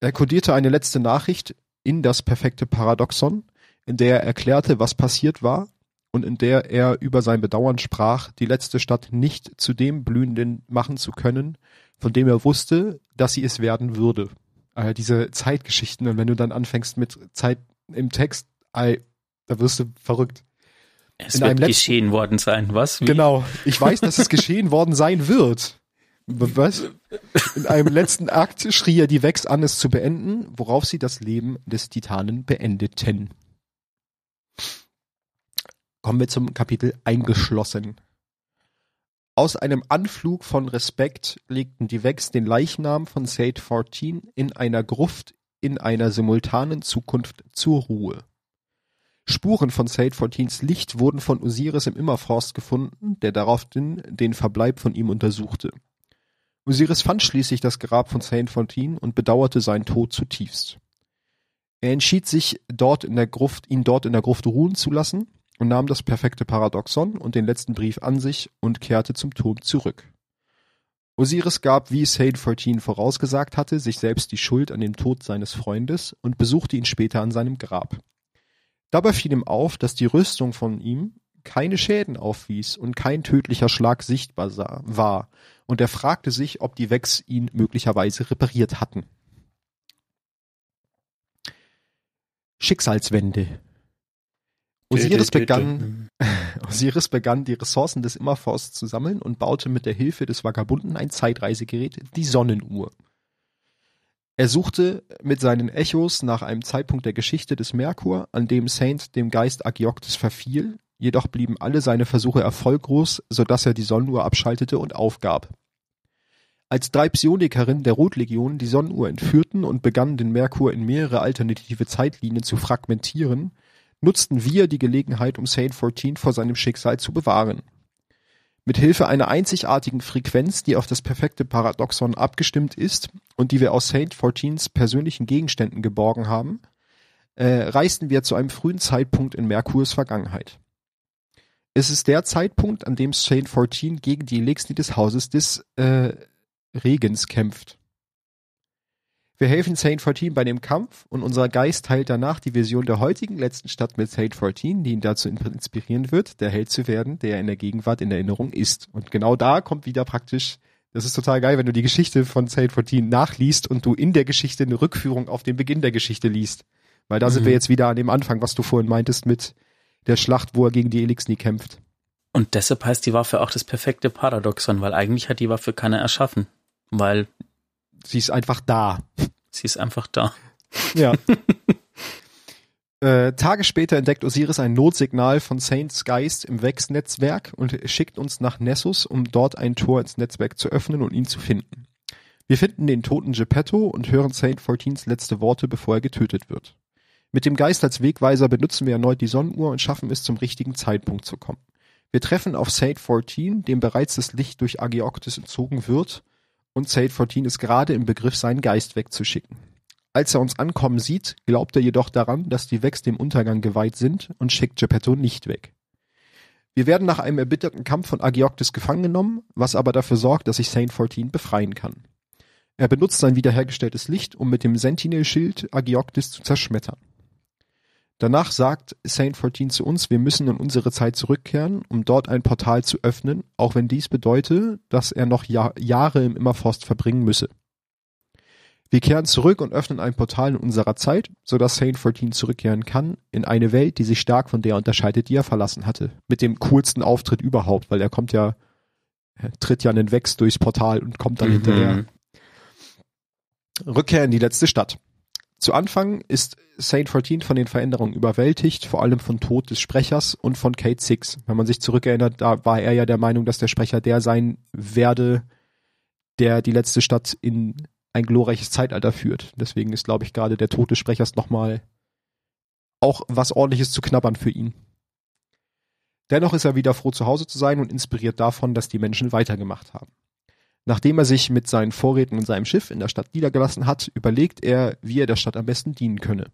A: Er kodierte eine letzte Nachricht in das perfekte Paradoxon, in der er erklärte, was passiert war und in der er über sein Bedauern sprach, die letzte Stadt nicht zu dem Blühenden machen zu können, von dem er wusste, dass sie es werden würde. Also diese Zeitgeschichten und wenn du dann anfängst mit Zeit im Text, ey, da wirst du verrückt.
B: Es
A: In
B: wird geschehen worden sein, was? Wie?
A: Genau. Ich weiß, dass es geschehen worden sein wird. Was? In einem letzten Akt schrie er die Vex an, es zu beenden, worauf sie das Leben des Titanen beendeten. Kommen wir zum Kapitel eingeschlossen. Aus einem Anflug von Respekt legten die Vex den Leichnam von Saint 14 in einer Gruft in einer simultanen Zukunft zur Ruhe. Spuren von Saint 14s Licht wurden von Osiris im Immerforst gefunden, der daraufhin den Verbleib von ihm untersuchte. Osiris fand schließlich das Grab von Saint 14 und bedauerte seinen Tod zutiefst. Er entschied sich, dort in der Gruft, ihn dort in der Gruft ruhen zu lassen und nahm das perfekte Paradoxon und den letzten Brief an sich und kehrte zum Turm zurück. Osiris gab, wie Saint 14 vorausgesagt hatte, sich selbst die Schuld an dem Tod seines Freundes und besuchte ihn später an seinem Grab. Dabei fiel ihm auf, dass die Rüstung von ihm keine Schäden aufwies und kein tödlicher Schlag sichtbar war, und er fragte sich, ob die Wex ihn möglicherweise repariert hatten. Schicksalswende. Osiris begann, Osiris begann, die Ressourcen des Immerforsts zu sammeln und baute mit der Hilfe des Vagabunden ein Zeitreisegerät, die Sonnenuhr. Er suchte mit seinen Echos nach einem Zeitpunkt der Geschichte des Merkur, an dem Saint dem Geist Agioktes verfiel, jedoch blieben alle seine Versuche erfolglos, so dass er die Sonnenuhr abschaltete und aufgab. Als drei Psionikerinnen der Rotlegion die Sonnenuhr entführten und begannen den Merkur in mehrere alternative Zeitlinien zu fragmentieren, nutzten wir die Gelegenheit, um Saint 14 vor seinem Schicksal zu bewahren. Mit Hilfe einer einzigartigen Frequenz, die auf das perfekte Paradoxon abgestimmt ist und die wir aus Saint 14s persönlichen Gegenständen geborgen haben, äh, reisten wir zu einem frühen Zeitpunkt in Merkurs Vergangenheit. Es ist der Zeitpunkt, an dem Saint 14 gegen die Elixni des Hauses des äh, Regens kämpft. Wir helfen Saint 14 bei dem Kampf und unser Geist teilt danach die Vision der heutigen letzten Stadt mit Saint 14, die ihn dazu inspirieren wird, der Held zu werden, der in der Gegenwart in Erinnerung ist. Und genau da kommt wieder praktisch, das ist total geil, wenn du die Geschichte von Saint 14 nachliest und du in der Geschichte eine Rückführung auf den Beginn der Geschichte liest. Weil da mhm. sind wir jetzt wieder an dem Anfang, was du vorhin meintest mit der Schlacht, wo er gegen die Elixni kämpft.
B: Und deshalb heißt die Waffe auch das perfekte Paradoxon, weil eigentlich hat die Waffe keiner erschaffen. Weil
A: Sie ist einfach da.
B: Sie ist einfach da.
A: Ja. äh, Tage später entdeckt Osiris ein Notsignal von Saints Geist im Vex-Netzwerk und schickt uns nach Nessus, um dort ein Tor ins Netzwerk zu öffnen und ihn zu finden. Wir finden den toten Geppetto und hören Saint 14s letzte Worte, bevor er getötet wird. Mit dem Geist als Wegweiser benutzen wir erneut die Sonnenuhr und schaffen es, zum richtigen Zeitpunkt zu kommen. Wir treffen auf Saint 14, dem bereits das Licht durch Agioktis entzogen wird und Saint 14 ist gerade im Begriff, seinen Geist wegzuschicken. Als er uns ankommen sieht, glaubt er jedoch daran, dass die Vex dem Untergang geweiht sind und schickt Geppetto nicht weg. Wir werden nach einem erbitterten Kampf von Agioktis gefangen genommen, was aber dafür sorgt, dass sich Saint 14 befreien kann. Er benutzt sein wiederhergestelltes Licht, um mit dem Sentinel-Schild Agioktis zu zerschmettern. Danach sagt Saint 14 zu uns, wir müssen in unsere Zeit zurückkehren, um dort ein Portal zu öffnen, auch wenn dies bedeute, dass er noch Jahr, Jahre im Immerforst verbringen müsse. Wir kehren zurück und öffnen ein Portal in unserer Zeit, so dass Saint 14 zurückkehren kann in eine Welt, die sich stark von der unterscheidet, die er verlassen hatte. Mit dem coolsten Auftritt überhaupt, weil er kommt ja, er tritt ja einen Wex durchs Portal und kommt dann mhm. hinterher. Rückkehr in die letzte Stadt. Zu Anfang ist Saint 14 von den Veränderungen überwältigt, vor allem von Tod des Sprechers und von Kate Six. Wenn man sich zurückerinnert, da war er ja der Meinung, dass der Sprecher der sein werde, der die letzte Stadt in ein glorreiches Zeitalter führt. Deswegen ist, glaube ich, gerade der Tod des Sprechers nochmal auch was ordentliches zu knabbern für ihn. Dennoch ist er wieder froh, zu Hause zu sein und inspiriert davon, dass die Menschen weitergemacht haben. Nachdem er sich mit seinen Vorräten und seinem Schiff in der Stadt niedergelassen hat, überlegt er, wie er der Stadt am besten dienen könne.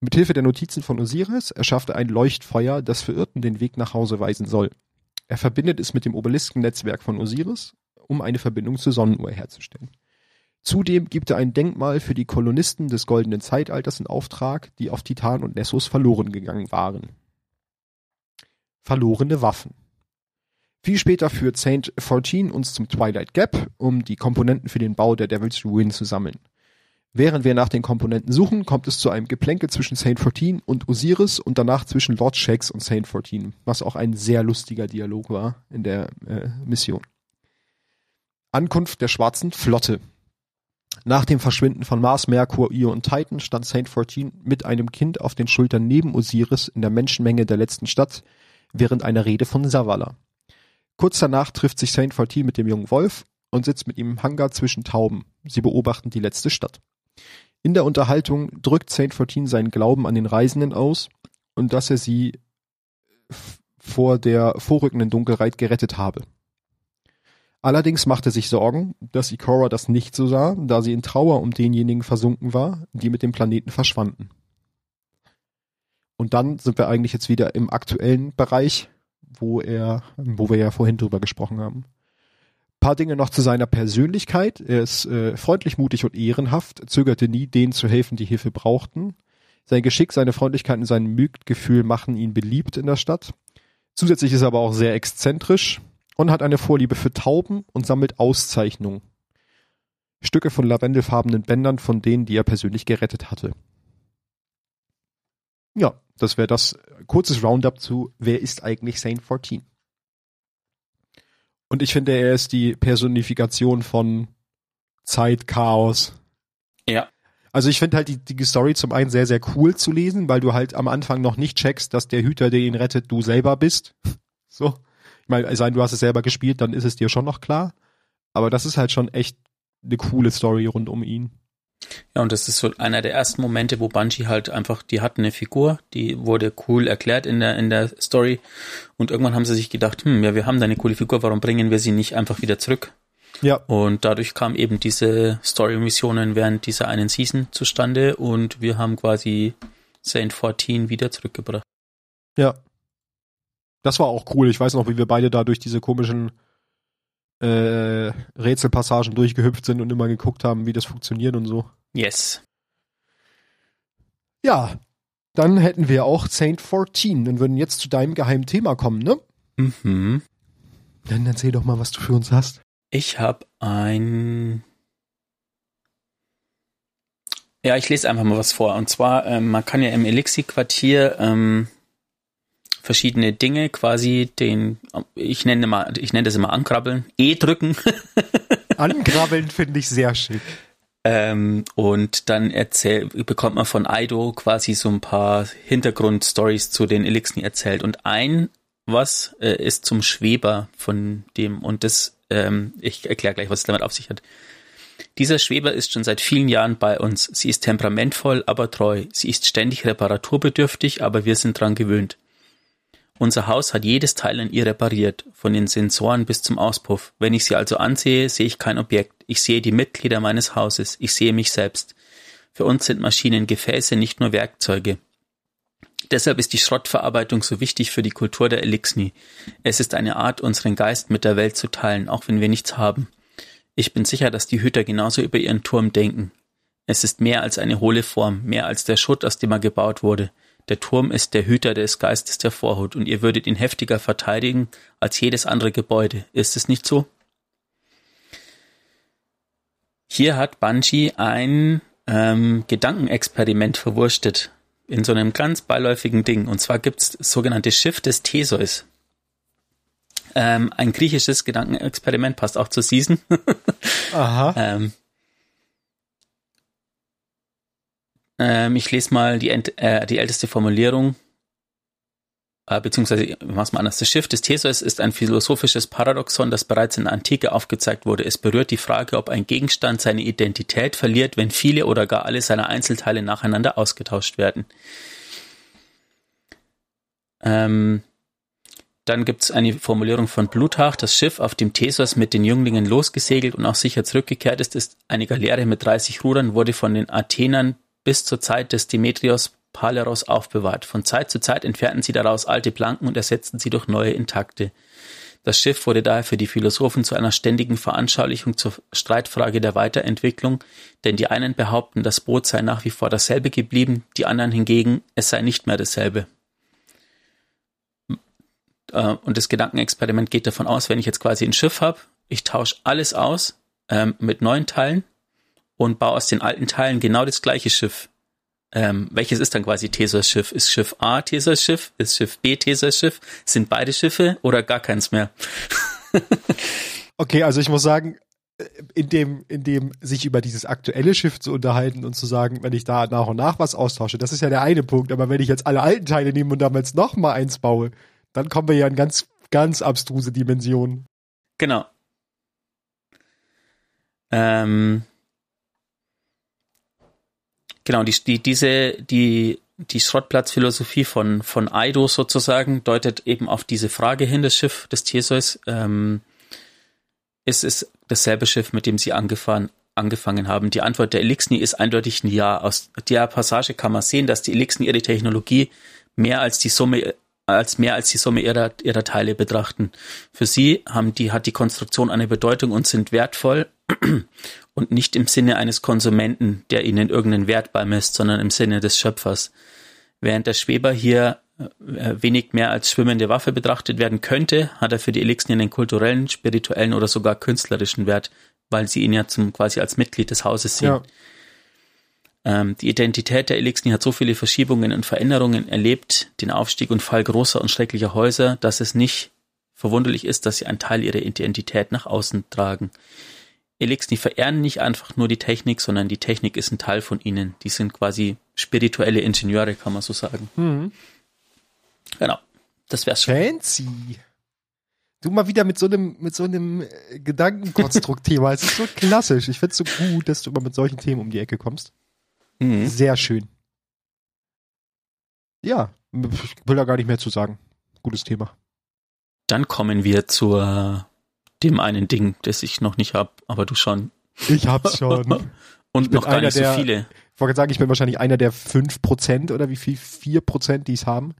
A: Mit Hilfe der Notizen von Osiris erschafft er ein Leuchtfeuer, das Verirrten den Weg nach Hause weisen soll. Er verbindet es mit dem Obeliskennetzwerk von Osiris, um eine Verbindung zur Sonnenuhr herzustellen. Zudem gibt er ein Denkmal für die Kolonisten des goldenen Zeitalters in Auftrag, die auf Titan und Nessos verloren gegangen waren. Verlorene Waffen. Viel später führt Saint 14 uns zum Twilight Gap, um die Komponenten für den Bau der Devil's Ruin zu sammeln. Während wir nach den Komponenten suchen, kommt es zu einem Geplänkel zwischen Saint 14 und Osiris und danach zwischen Lord Shax und Saint 14, was auch ein sehr lustiger Dialog war in der äh, Mission. Ankunft der schwarzen Flotte. Nach dem Verschwinden von Mars, Merkur, Io und Titan stand Saint 14 mit einem Kind auf den Schultern neben Osiris in der Menschenmenge der letzten Stadt während einer Rede von Savala. Kurz danach trifft sich Saint Fortin mit dem jungen Wolf und sitzt mit ihm im Hangar zwischen Tauben. Sie beobachten die letzte Stadt. In der Unterhaltung drückt Saint Fortin seinen Glauben an den Reisenden aus und dass er sie vor der vorrückenden Dunkelheit gerettet habe. Allerdings machte sich Sorgen, dass Ikora das nicht so sah, da sie in Trauer um denjenigen versunken war, die mit dem Planeten verschwanden. Und dann sind wir eigentlich jetzt wieder im aktuellen Bereich, wo er, wo wir ja vorhin drüber gesprochen haben. paar Dinge noch zu seiner Persönlichkeit. Er ist äh, freundlich, mutig und ehrenhaft, zögerte nie, denen zu helfen, die Hilfe brauchten. Sein Geschick, seine Freundlichkeit und sein Mückgefühl machen ihn beliebt in der Stadt. Zusätzlich ist er aber auch sehr exzentrisch, und hat eine Vorliebe für Tauben und sammelt Auszeichnungen. Stücke von lavendelfarbenen Bändern von denen, die er persönlich gerettet hatte. Ja, das wäre das kurzes Roundup zu Wer ist eigentlich Saint 14? Und ich finde, er ist die Personifikation von Zeit, Chaos.
B: Ja.
A: Also ich finde halt die, die Story zum einen sehr, sehr cool zu lesen, weil du halt am Anfang noch nicht checkst, dass der Hüter, der ihn rettet, du selber bist. So. Ich meine, sein, du hast es selber gespielt, dann ist es dir schon noch klar. Aber das ist halt schon echt eine coole Story rund um ihn.
B: Ja, und das ist so einer der ersten Momente, wo Bungie halt einfach, die hatten eine Figur, die wurde cool erklärt in der, in der Story. Und irgendwann haben sie sich gedacht, hm, ja, wir haben da eine coole Figur, warum bringen wir sie nicht einfach wieder zurück?
A: Ja.
B: Und dadurch kam eben diese Story-Missionen während dieser einen Season zustande und wir haben quasi Saint 14 wieder zurückgebracht.
A: Ja. Das war auch cool. Ich weiß noch, wie wir beide da durch diese komischen äh, Rätselpassagen durchgehüpft sind und immer geguckt haben, wie das funktioniert und so.
B: Yes.
A: Ja, dann hätten wir auch Saint 14 und würden jetzt zu deinem geheimen Thema kommen, ne?
B: Mhm.
A: Dann erzähl doch mal, was du für uns hast.
B: Ich habe ein. Ja, ich lese einfach mal was vor. Und zwar, ähm, man kann ja im Elixir-Quartier ähm, verschiedene Dinge quasi den, ich nenne mal, ich nenne das immer ankrabbeln, E drücken.
A: Ankrabbeln finde ich sehr schön.
B: Ähm, und dann erzähl, bekommt man von Aido quasi so ein paar Hintergrundstories zu den Elixen erzählt. Und ein was äh, ist zum Schweber von dem, und das, ähm, ich erkläre gleich, was es damit auf sich hat. Dieser Schweber ist schon seit vielen Jahren bei uns. Sie ist temperamentvoll, aber treu. Sie ist ständig reparaturbedürftig, aber wir sind dran gewöhnt. Unser Haus hat jedes Teil an ihr repariert, von den Sensoren bis zum Auspuff. Wenn ich sie also ansehe, sehe ich kein Objekt. Ich sehe die Mitglieder meines Hauses. Ich sehe mich selbst. Für uns sind Maschinen Gefäße, nicht nur Werkzeuge. Deshalb ist die Schrottverarbeitung so wichtig für die Kultur der Elixni. Es ist eine Art, unseren Geist mit der Welt zu teilen, auch wenn wir nichts haben. Ich bin sicher, dass die Hüter genauso über ihren Turm denken. Es ist mehr als eine hohle Form, mehr als der Schutt, aus dem er gebaut wurde. Der Turm ist der Hüter des Geistes der Vorhut und ihr würdet ihn heftiger verteidigen als jedes andere Gebäude. Ist es nicht so? Hier hat Bungie ein ähm, Gedankenexperiment verwurstet in so einem ganz beiläufigen Ding. Und zwar gibt's das sogenannte Schiff des Theseus. Ähm, ein griechisches Gedankenexperiment passt auch zur Season.
A: Aha.
B: ähm, Ähm, ich lese mal die, äh, die älteste Formulierung, äh, beziehungsweise, ich mach's mal anders. Das Schiff des Theseus ist ein philosophisches Paradoxon, das bereits in der Antike aufgezeigt wurde. Es berührt die Frage, ob ein Gegenstand seine Identität verliert, wenn viele oder gar alle seiner Einzelteile nacheinander ausgetauscht werden. Ähm, dann gibt's eine Formulierung von Plutarch. Das Schiff, auf dem Theseus mit den Jünglingen losgesegelt und auch sicher zurückgekehrt ist, ist eine Galeere mit 30 Rudern, wurde von den Athenern bis zur Zeit des Demetrios Paleros aufbewahrt. Von Zeit zu Zeit entfernten sie daraus alte Planken und ersetzten sie durch neue intakte. Das Schiff wurde daher für die Philosophen zu einer ständigen Veranschaulichung zur Streitfrage der Weiterentwicklung, denn die einen behaupten, das Boot sei nach wie vor dasselbe geblieben, die anderen hingegen, es sei nicht mehr dasselbe. Äh, und das Gedankenexperiment geht davon aus, wenn ich jetzt quasi ein Schiff habe, ich tausche alles aus ähm, mit neuen Teilen, und baue aus den alten Teilen genau das gleiche Schiff. Ähm, welches ist dann quasi Theseus Schiff? Ist Schiff A Theseus Schiff? Ist Schiff B Theseus Schiff? Sind beide Schiffe oder gar keins mehr?
A: okay, also ich muss sagen, äh, in dem, in dem sich über dieses aktuelle Schiff zu unterhalten und zu sagen, wenn ich da nach und nach was austausche, das ist ja der eine Punkt, aber wenn ich jetzt alle alten Teile nehme und damals noch mal eins baue, dann kommen wir ja in ganz, ganz abstruse Dimensionen.
B: Genau. Ähm, Genau, die, die, diese, die, die Schrottplatzphilosophie von, von Aido sozusagen deutet eben auf diese Frage hin, das Schiff des Theseus. Ähm, ist es dasselbe Schiff, mit dem sie angefahren, angefangen haben? Die Antwort der Elixni ist eindeutig ein Ja. Aus der Passage kann man sehen, dass die Elixni ihre Technologie mehr als die Summe als mehr als die Summe ihrer, ihrer Teile betrachten. Für sie haben die, hat die Konstruktion eine Bedeutung und sind wertvoll und nicht im Sinne eines Konsumenten, der ihnen irgendeinen Wert beimisst, sondern im Sinne des Schöpfers. Während der Schweber hier äh, wenig mehr als schwimmende Waffe betrachtet werden könnte, hat er für die Elixir einen kulturellen, spirituellen oder sogar künstlerischen Wert, weil sie ihn ja zum, quasi als Mitglied des Hauses sehen. Ja. Ähm, die Identität der Elixni hat so viele Verschiebungen und Veränderungen erlebt, den Aufstieg und Fall großer und schrecklicher Häuser, dass es nicht verwunderlich ist, dass sie einen Teil ihrer Identität nach außen tragen. Elixni verehren nicht einfach nur die Technik, sondern die Technik ist ein Teil von ihnen. Die sind quasi spirituelle Ingenieure, kann man so sagen. Mhm. Genau. Das wär's
A: schon. Fancy. Du mal wieder mit so einem, mit so einem äh, Gedankenkonstrukt-Thema. es ist so klassisch. Ich find's so gut, dass du immer mit solchen Themen um die Ecke kommst. Mhm. Sehr schön. Ja, ich will da gar nicht mehr zu sagen. Gutes Thema.
B: Dann kommen wir zu dem einen Ding, das ich noch nicht hab, aber du schon.
A: Ich hab's schon.
B: Und noch gar nicht so der, viele.
A: Ich wollte sagen, ich bin wahrscheinlich einer der fünf Prozent oder wie viel? Vier Prozent, die es haben.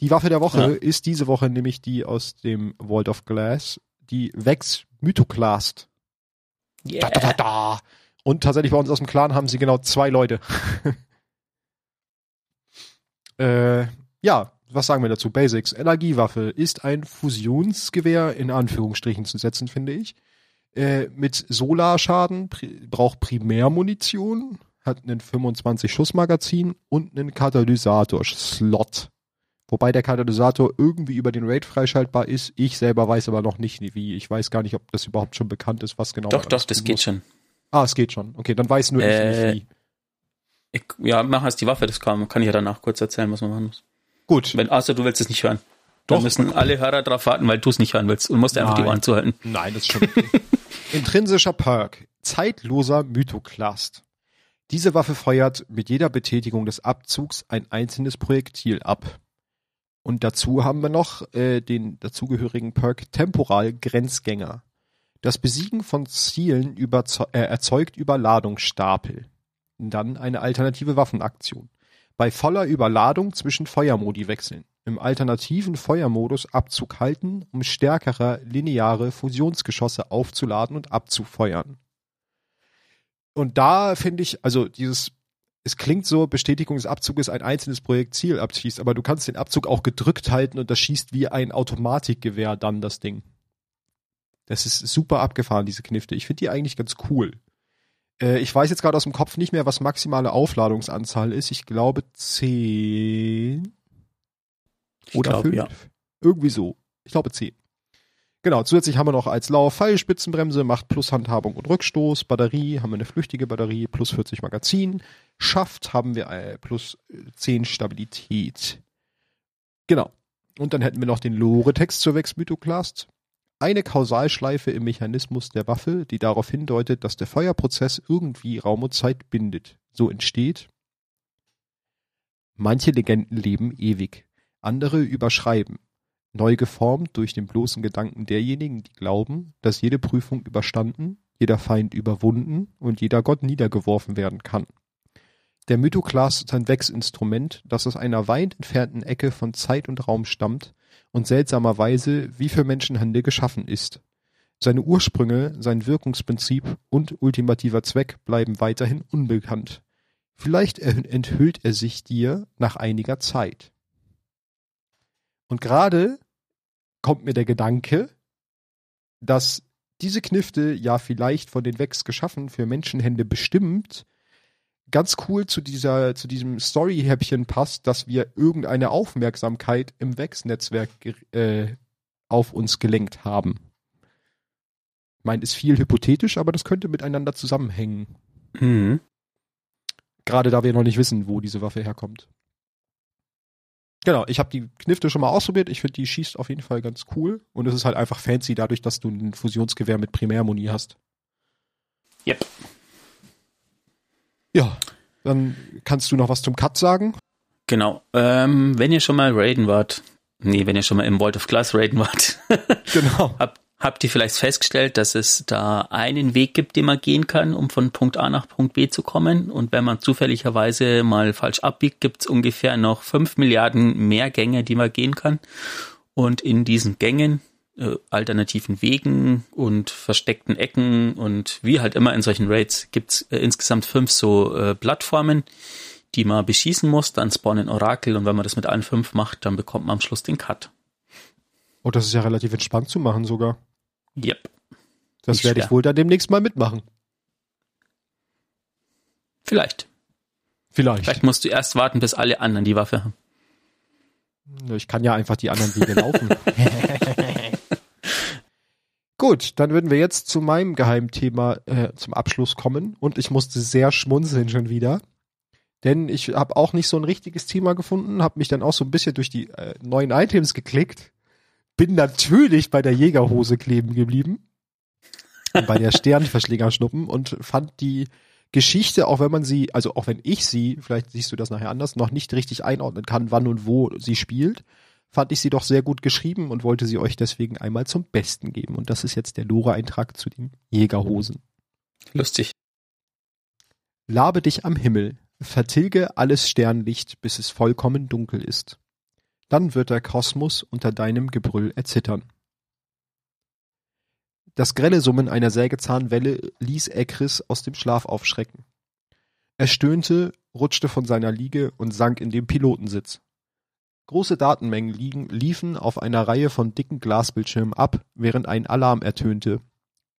A: Die Waffe der Woche ja. ist diese Woche nämlich die aus dem Vault of Glass, die Vex Mythoclast. Yeah. Da, da, da, da. Und tatsächlich bei uns aus dem Clan haben sie genau zwei Leute. äh, ja, was sagen wir dazu? Basics. Energiewaffe ist ein Fusionsgewehr in Anführungsstrichen zu setzen, finde ich. Äh, mit Solarschaden, pri braucht Primärmunition, hat einen 25 Schuss Magazin und einen Katalysator-Slot. Wobei der Katalysator irgendwie über den Raid freischaltbar ist. Ich selber weiß aber noch nicht wie. Ich weiß gar nicht, ob das überhaupt schon bekannt ist, was genau.
B: Doch, doch, das geht muss. schon.
A: Ah, es geht schon. Okay, dann weiß nur äh,
B: ich nicht wie. Ich, ja, mach erst die Waffe, das kann, kann ich ja danach kurz erzählen, was man machen muss.
A: Gut.
B: Wenn, außer du willst es nicht hören. Doch. Dann müssen alle Hörer drauf warten, weil du es nicht hören willst und musst einfach die Ohren zuhalten.
A: Nein, das ist schon. Intrinsischer Perk. Zeitloser Mythoklast. Diese Waffe feuert mit jeder Betätigung des Abzugs ein einzelnes Projektil ab. Und dazu haben wir noch äh, den dazugehörigen Perk Temporal Grenzgänger. Das Besiegen von Zielen äh, erzeugt Überladungsstapel. Dann eine alternative Waffenaktion. Bei voller Überladung zwischen Feuermodi wechseln. Im alternativen Feuermodus Abzug halten, um stärkere lineare Fusionsgeschosse aufzuladen und abzufeuern. Und da finde ich, also dieses es klingt so, Bestätigung des Abzuges ein einzelnes Projektil abschießt, aber du kannst den Abzug auch gedrückt halten und das schießt wie ein Automatikgewehr dann das Ding. Das ist super abgefahren, diese Knifte. Ich finde die eigentlich ganz cool. Äh, ich weiß jetzt gerade aus dem Kopf nicht mehr, was maximale Aufladungsanzahl ist. Ich glaube zehn oder glaub, fünf. Ja. Irgendwie so. Ich glaube zehn. Genau, zusätzlich haben wir noch als Lauf Pfeilspitzenbremse, macht plus Handhabung und Rückstoß, Batterie, haben wir eine flüchtige Batterie, plus 40 Magazin, Schaft haben wir äh, plus 10 Stabilität. Genau. Und dann hätten wir noch den Lore-Text zur Vex-Mythoclast. Eine Kausalschleife im Mechanismus der Waffe, die darauf hindeutet, dass der Feuerprozess irgendwie Raum und Zeit bindet. So entsteht. Manche Legenden leben ewig, andere überschreiben neu geformt durch den bloßen Gedanken derjenigen, die glauben, dass jede Prüfung überstanden, jeder Feind überwunden und jeder Gott niedergeworfen werden kann. Der Mythoklas ist ein Wechsinstrument, das aus einer weit entfernten Ecke von Zeit und Raum stammt und seltsamerweise wie für Menschenhände geschaffen ist. Seine Ursprünge, sein Wirkungsprinzip und ultimativer Zweck bleiben weiterhin unbekannt. Vielleicht enthüllt er sich dir nach einiger Zeit. Und gerade kommt mir der Gedanke, dass diese Knifte ja vielleicht von den Wex geschaffen, für Menschenhände bestimmt, ganz cool zu dieser, zu diesem Story-Häppchen passt, dass wir irgendeine Aufmerksamkeit im Wex-Netzwerk äh, auf uns gelenkt haben. Ich meine, ist viel hypothetisch, aber das könnte miteinander zusammenhängen. Mhm. Gerade da wir noch nicht wissen, wo diese Waffe herkommt. Genau, ich habe die Knifte schon mal ausprobiert. Ich finde, die schießt auf jeden Fall ganz cool. Und es ist halt einfach fancy dadurch, dass du ein Fusionsgewehr mit Primärmuni hast.
B: Yep.
A: Ja, dann kannst du noch was zum Cut sagen.
B: Genau. Ähm, wenn ihr schon mal Raiden wart, nee, wenn ihr schon mal im Vault of Glass Raiden wart,
A: genau.
B: habt, Habt ihr vielleicht festgestellt, dass es da einen Weg gibt, den man gehen kann, um von Punkt A nach Punkt B zu kommen? Und wenn man zufälligerweise mal falsch abbiegt, gibt es ungefähr noch fünf Milliarden mehr Gänge, die man gehen kann. Und in diesen Gängen, äh, alternativen Wegen und versteckten Ecken und wie halt immer in solchen Raids gibt es äh, insgesamt fünf so äh, Plattformen, die man beschießen muss, dann spawnen Orakel und wenn man das mit allen fünf macht, dann bekommt man am Schluss den Cut.
A: Oh, das ist ja relativ entspannt zu machen sogar.
B: Yep.
A: Das werde ich wohl dann demnächst mal mitmachen.
B: Vielleicht.
A: Vielleicht.
B: Vielleicht musst du erst warten, bis alle anderen die Waffe haben.
A: Ich kann ja einfach die anderen Wege laufen. Gut, dann würden wir jetzt zu meinem Geheimthema äh, zum Abschluss kommen. Und ich musste sehr schmunzeln schon wieder. Denn ich habe auch nicht so ein richtiges Thema gefunden, habe mich dann auch so ein bisschen durch die äh, neuen Items geklickt bin natürlich bei der Jägerhose kleben geblieben. bei der Sternverschlingerschnuppen und fand die Geschichte, auch wenn man sie, also auch wenn ich sie, vielleicht siehst du das nachher anders, noch nicht richtig einordnen kann, wann und wo sie spielt, fand ich sie doch sehr gut geschrieben und wollte sie euch deswegen einmal zum Besten geben. Und das ist jetzt der Lore-Eintrag zu den Jägerhosen.
B: Lustig.
A: Labe dich am Himmel, vertilge alles Sternlicht, bis es vollkommen dunkel ist. Dann wird der Kosmos unter deinem Gebrüll erzittern. Das grelle Summen einer Sägezahnwelle ließ Ekris aus dem Schlaf aufschrecken. Er stöhnte, rutschte von seiner Liege und sank in den Pilotensitz. Große Datenmengen liefen auf einer Reihe von dicken Glasbildschirmen ab, während ein Alarm ertönte.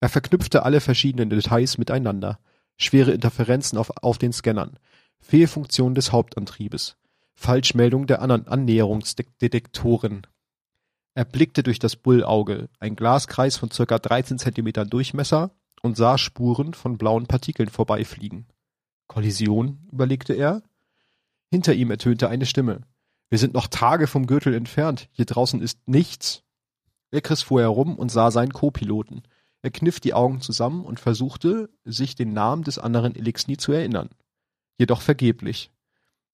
A: Er verknüpfte alle verschiedenen Details miteinander. Schwere Interferenzen auf, auf den Scannern, Fehlfunktion des Hauptantriebes, Falschmeldung der Annäherungsdetektoren. Er blickte durch das Bullauge, ein Glaskreis von circa 13 Zentimetern Durchmesser, und sah Spuren von blauen Partikeln vorbeifliegen. Kollision, überlegte er. Hinter ihm ertönte eine Stimme. Wir sind noch Tage vom Gürtel entfernt. Hier draußen ist nichts. Ekris fuhr herum und sah seinen Co-Piloten. Er kniff die Augen zusammen und versuchte, sich den Namen des anderen Elixni zu erinnern. Jedoch vergeblich.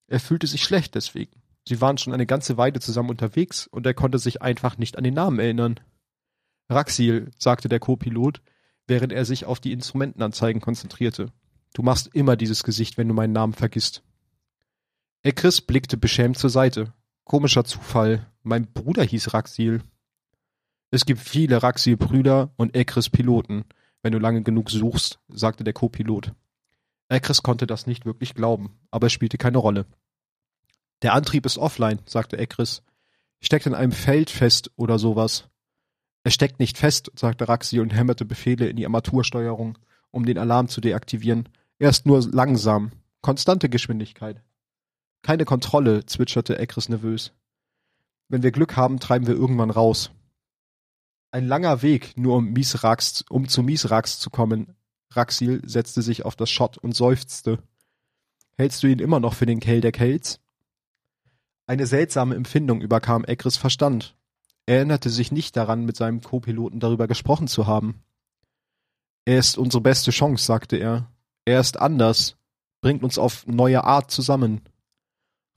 A: Er fühlte sich schlecht deswegen. Sie waren schon eine ganze Weile zusammen unterwegs und er konnte sich einfach nicht an den Namen erinnern. Raxil, sagte der Co-Pilot, während er sich auf die Instrumentenanzeigen konzentrierte. Du machst immer dieses Gesicht, wenn du meinen Namen vergisst. Ekris blickte beschämt zur Seite. Komischer Zufall. Mein Bruder hieß Raxil. Es gibt viele Raxil-Brüder und Ekris-Piloten, wenn du lange genug suchst, sagte der Co-Pilot. Ekris konnte das nicht wirklich glauben, aber es spielte keine Rolle. Der Antrieb ist offline, sagte Ekris. Steckt in einem Feld fest oder sowas. Er steckt nicht fest, sagte Raxi und hämmerte Befehle in die Armatursteuerung, um den Alarm zu deaktivieren. Er ist nur langsam. Konstante Geschwindigkeit. Keine Kontrolle, zwitscherte Ekris nervös. Wenn wir Glück haben, treiben wir irgendwann raus. Ein langer Weg, nur um, Miesrax, um zu Miesrax zu kommen, Raxil setzte sich auf das Schott und seufzte. Hältst du ihn immer noch für den Kell der Kells? Eine seltsame Empfindung überkam Ekris Verstand. Er erinnerte sich nicht daran, mit seinem Co-Piloten darüber gesprochen zu haben. Er ist unsere beste Chance, sagte er. Er ist anders, bringt uns auf neue Art zusammen.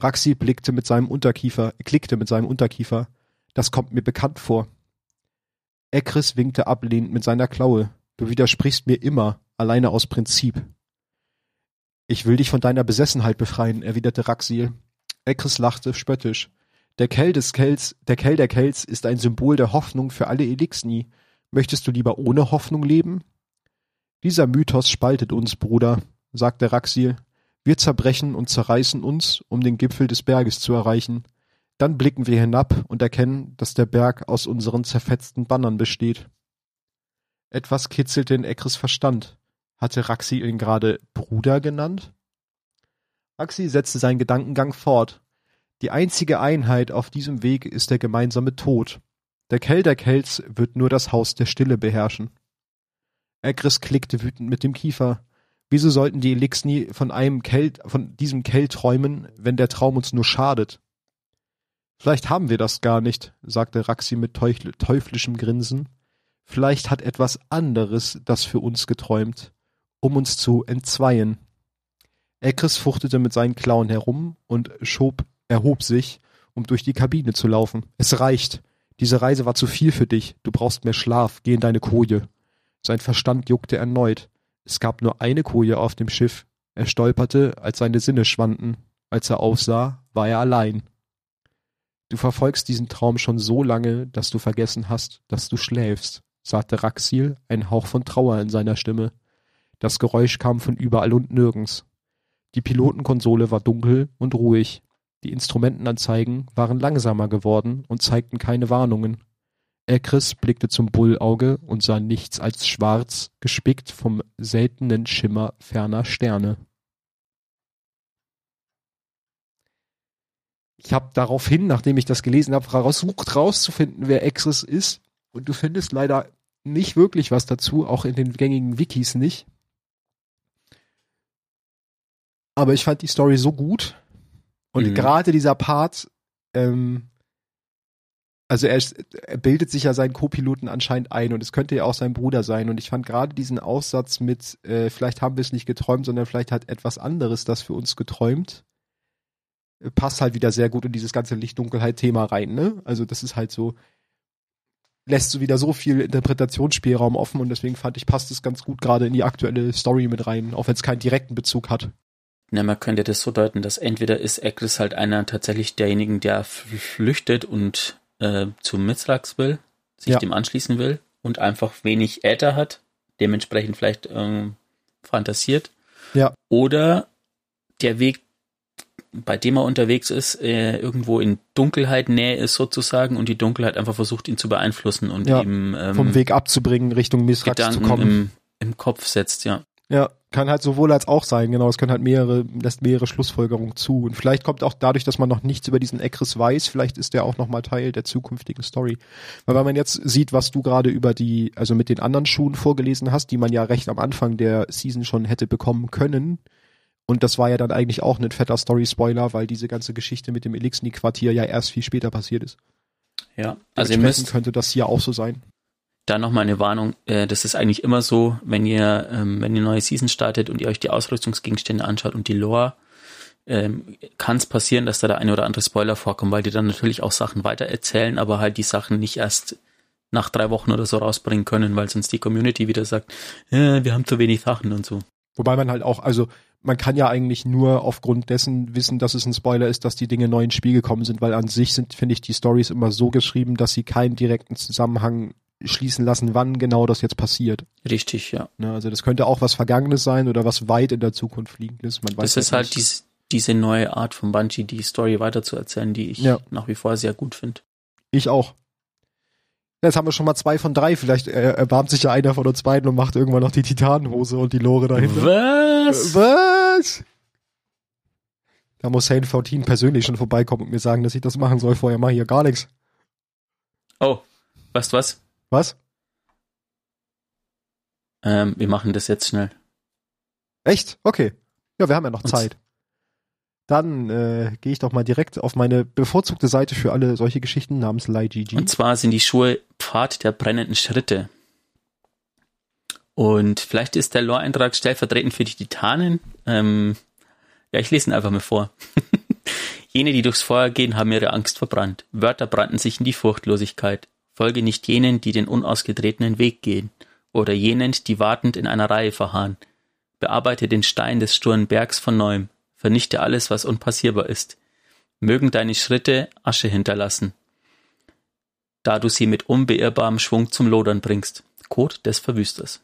A: Raxi blickte mit seinem Unterkiefer, klickte mit seinem Unterkiefer. Das kommt mir bekannt vor. Ekris winkte ablehnend mit seiner Klaue. Du widersprichst mir immer, alleine aus Prinzip. Ich will dich von deiner Besessenheit befreien, erwiderte Raxil. Ekris lachte spöttisch. Der Kell des Kells, der Kell der Kells ist ein Symbol der Hoffnung für alle Elixni. Möchtest du lieber ohne Hoffnung leben? Dieser Mythos spaltet uns, Bruder, sagte Raxil. Wir zerbrechen und zerreißen uns, um den Gipfel des Berges zu erreichen. Dann blicken wir hinab und erkennen, dass der Berg aus unseren zerfetzten Bannern besteht. Etwas kitzelte in Ekris Verstand. Hatte Raxi ihn gerade Bruder genannt? Raxi setzte seinen Gedankengang fort. Die einzige Einheit auf diesem Weg ist der gemeinsame Tod. Der Kell der Kells wird nur das Haus der Stille beherrschen. Ekris klickte wütend mit dem Kiefer. Wieso sollten die Elixni von einem Kell, von diesem Kell träumen, wenn der Traum uns nur schadet? Vielleicht haben wir das gar nicht, sagte Raxi mit teuflischem Grinsen. Vielleicht hat etwas anderes das für uns geträumt, um uns zu entzweien. Ekris fuchtete mit seinen Klauen herum und schob, erhob sich, um durch die Kabine zu laufen. Es reicht. Diese Reise war zu viel für dich. Du brauchst mehr Schlaf. Geh in deine Koje. Sein Verstand juckte erneut. Es gab nur eine Koje auf dem Schiff. Er stolperte, als seine Sinne schwanden. Als er aufsah, war er allein. Du verfolgst diesen Traum schon so lange, dass du vergessen hast, dass du schläfst, sagte Raxil, ein Hauch von Trauer in seiner Stimme. Das Geräusch kam von überall und nirgends. Die Pilotenkonsole war dunkel und ruhig. Die Instrumentenanzeigen waren langsamer geworden und zeigten keine Warnungen. Ekris blickte zum Bullauge und sah nichts als schwarz, gespickt vom seltenen Schimmer ferner Sterne. Ich habe daraufhin, nachdem ich das gelesen habe, versucht rauszufinden, wer Exris ist. Und du findest leider nicht wirklich was dazu, auch in den gängigen Wikis nicht. Aber ich fand die Story so gut. Und mhm. gerade dieser Part, ähm, also er, er, bildet sich ja seinen Co-Piloten anscheinend ein und es könnte ja auch sein Bruder sein. Und ich fand gerade diesen Aussatz mit, äh, vielleicht haben wir es nicht geträumt, sondern vielleicht hat etwas anderes das für uns geträumt passt halt wieder sehr gut in dieses ganze Licht-Dunkelheit-Thema rein, ne? Also das ist halt so, lässt so wieder so viel Interpretationsspielraum offen und deswegen fand ich, passt es ganz gut gerade in die aktuelle Story mit rein, auch wenn es keinen direkten Bezug hat.
B: Na, man könnte das so deuten, dass entweder ist Eccles halt einer tatsächlich derjenigen, der flüchtet und äh, zu Mithrax will, sich ja. dem anschließen will und einfach wenig Äther hat, dementsprechend vielleicht ähm, fantasiert.
A: Ja.
B: Oder der Weg bei dem er unterwegs ist, äh, irgendwo in Dunkelheit Nähe ist sozusagen und die Dunkelheit einfach versucht, ihn zu beeinflussen und
A: ja,
B: ihm
A: ähm, vom Weg abzubringen, Richtung Misrax zu kommen.
B: Im, Im Kopf setzt, ja.
A: Ja, kann halt sowohl als auch sein, genau. Es können halt mehrere, lässt mehrere Schlussfolgerungen zu. Und vielleicht kommt auch dadurch, dass man noch nichts über diesen Ekris weiß, vielleicht ist der auch nochmal Teil der zukünftigen Story. Weil wenn man jetzt sieht, was du gerade über die, also mit den anderen Schuhen vorgelesen hast, die man ja recht am Anfang der Season schon hätte bekommen können, und das war ja dann eigentlich auch ein fetter Story-Spoiler, weil diese ganze Geschichte mit dem Elixni-Quartier ja erst viel später passiert ist.
B: Ja, also ihr müsst,
A: könnte das hier auch so sein.
B: Da nochmal eine Warnung, äh, das ist eigentlich immer so, wenn ihr, ähm, wenn ihr neue Season startet und ihr euch die Ausrüstungsgegenstände anschaut und die Lore, ähm, kann es passieren, dass da der eine oder andere Spoiler vorkommt, weil die dann natürlich auch Sachen weitererzählen, aber halt die Sachen nicht erst nach drei Wochen oder so rausbringen können, weil sonst die Community wieder sagt, ja, wir haben zu wenig Sachen und so.
A: Wobei man halt auch, also man kann ja eigentlich nur aufgrund dessen wissen, dass es ein Spoiler ist, dass die Dinge neu ins Spiel gekommen sind, weil an sich sind, finde ich, die Stories immer so geschrieben, dass sie keinen direkten Zusammenhang schließen lassen, wann genau das jetzt passiert.
B: Richtig, ja.
A: Ne, also das könnte auch was Vergangenes sein oder was weit in der Zukunft liegendes.
B: Man weiß das ist halt dies, diese neue Art von Bungie, die Story weiterzuerzählen, die ich ja. nach wie vor sehr gut finde.
A: Ich auch. Jetzt haben wir schon mal zwei von drei. Vielleicht erbarmt sich ja einer von uns beiden und macht irgendwann noch die Titanenhose und die Lore dahinter.
B: Was?
A: Was? Da muss Hane 14 persönlich schon vorbeikommen und mir sagen, dass ich das machen soll. Vorher mache ich hier gar nichts.
B: Oh, weißt du was?
A: Was?
B: Ähm, wir machen das jetzt schnell.
A: Echt? Okay. Ja, wir haben ja noch Zeit. Dann äh, gehe ich doch mal direkt auf meine bevorzugte Seite für alle solche Geschichten namens LiGG.
B: Und zwar sind die Schuhe Pfad der brennenden Schritte. Und vielleicht ist der Lore-Eintrag stellvertretend für die Titanen. Ähm, ja, ich lese ihn einfach mal vor. Jene, die durchs Feuer gehen, haben ihre Angst verbrannt. Wörter brannten sich in die Furchtlosigkeit. Folge nicht jenen, die den unausgetretenen Weg gehen. Oder jenen, die wartend in einer Reihe verharren. Bearbeite den Stein des sturen Bergs von neuem vernichte alles, was unpassierbar ist. Mögen deine Schritte Asche hinterlassen, da du sie mit unbeirrbarem Schwung zum Lodern bringst. Code des Verwüsters.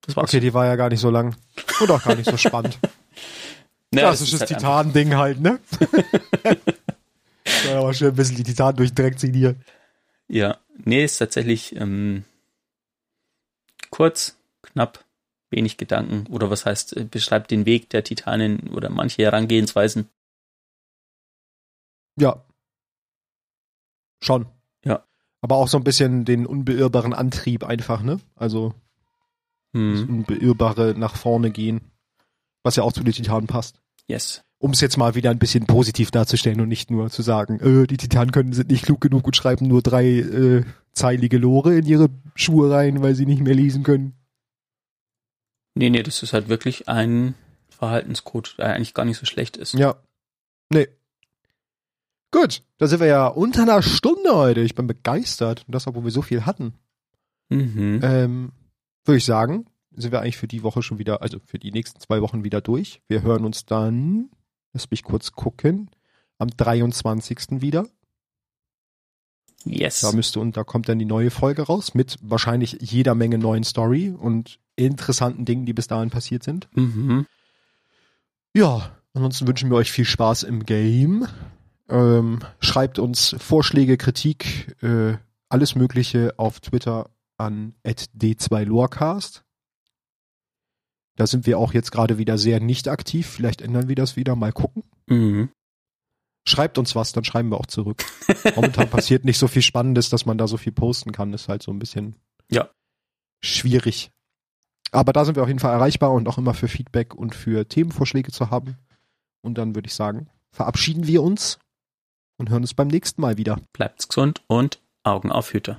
A: Das war's. Okay, die war ja gar nicht so lang. Und auch gar nicht so spannend. naja, Klassisches halt Titan-Ding halt, ne? ja, aber schön ein bisschen die Titanen durchdreckt sie hier.
B: Ja, nee, ist tatsächlich ähm, kurz, knapp, wenig Gedanken oder was heißt, äh, beschreibt den Weg der Titanen oder manche Herangehensweisen.
A: Ja. Schon.
B: Ja.
A: Aber auch so ein bisschen den unbeirrbaren Antrieb einfach, ne? Also hm. das unbeirrbare nach vorne gehen, was ja auch zu den Titanen passt.
B: Yes.
A: Um es jetzt mal wieder ein bisschen positiv darzustellen und nicht nur zu sagen, äh, die Titanen können sind nicht klug genug und schreiben nur drei äh, zeilige Lore in ihre Schuhe rein, weil sie nicht mehr lesen können.
B: Nee, nee, das ist halt wirklich ein Verhaltenscode, der eigentlich gar nicht so schlecht ist.
A: Ja. Nee. Gut, da sind wir ja unter einer Stunde heute. Ich bin begeistert. Und das, obwohl wir so viel hatten.
B: Mhm.
A: Ähm, Würde ich sagen, sind wir eigentlich für die Woche schon wieder, also für die nächsten zwei Wochen wieder durch. Wir hören uns dann, lass mich kurz gucken, am 23. wieder.
B: Yes.
A: Da müsste und da kommt dann die neue Folge raus mit wahrscheinlich jeder Menge neuen Story und interessanten Dingen, die bis dahin passiert sind.
B: Mhm.
A: Ja, ansonsten wünschen wir euch viel Spaß im Game. Ähm, schreibt uns Vorschläge, Kritik, äh, alles Mögliche auf Twitter an d2lorecast. Da sind wir auch jetzt gerade wieder sehr nicht aktiv. Vielleicht ändern wir das wieder. Mal gucken.
B: Mhm.
A: Schreibt uns was, dann schreiben wir auch zurück. Momentan passiert nicht so viel Spannendes, dass man da so viel posten kann. Ist halt so ein bisschen
B: Ja.
A: schwierig. Aber da sind wir auf jeden Fall erreichbar und auch immer für Feedback und für Themenvorschläge zu haben. Und dann würde ich sagen, verabschieden wir uns und hören uns beim nächsten Mal wieder.
B: Bleibt's gesund und Augen auf Hüte.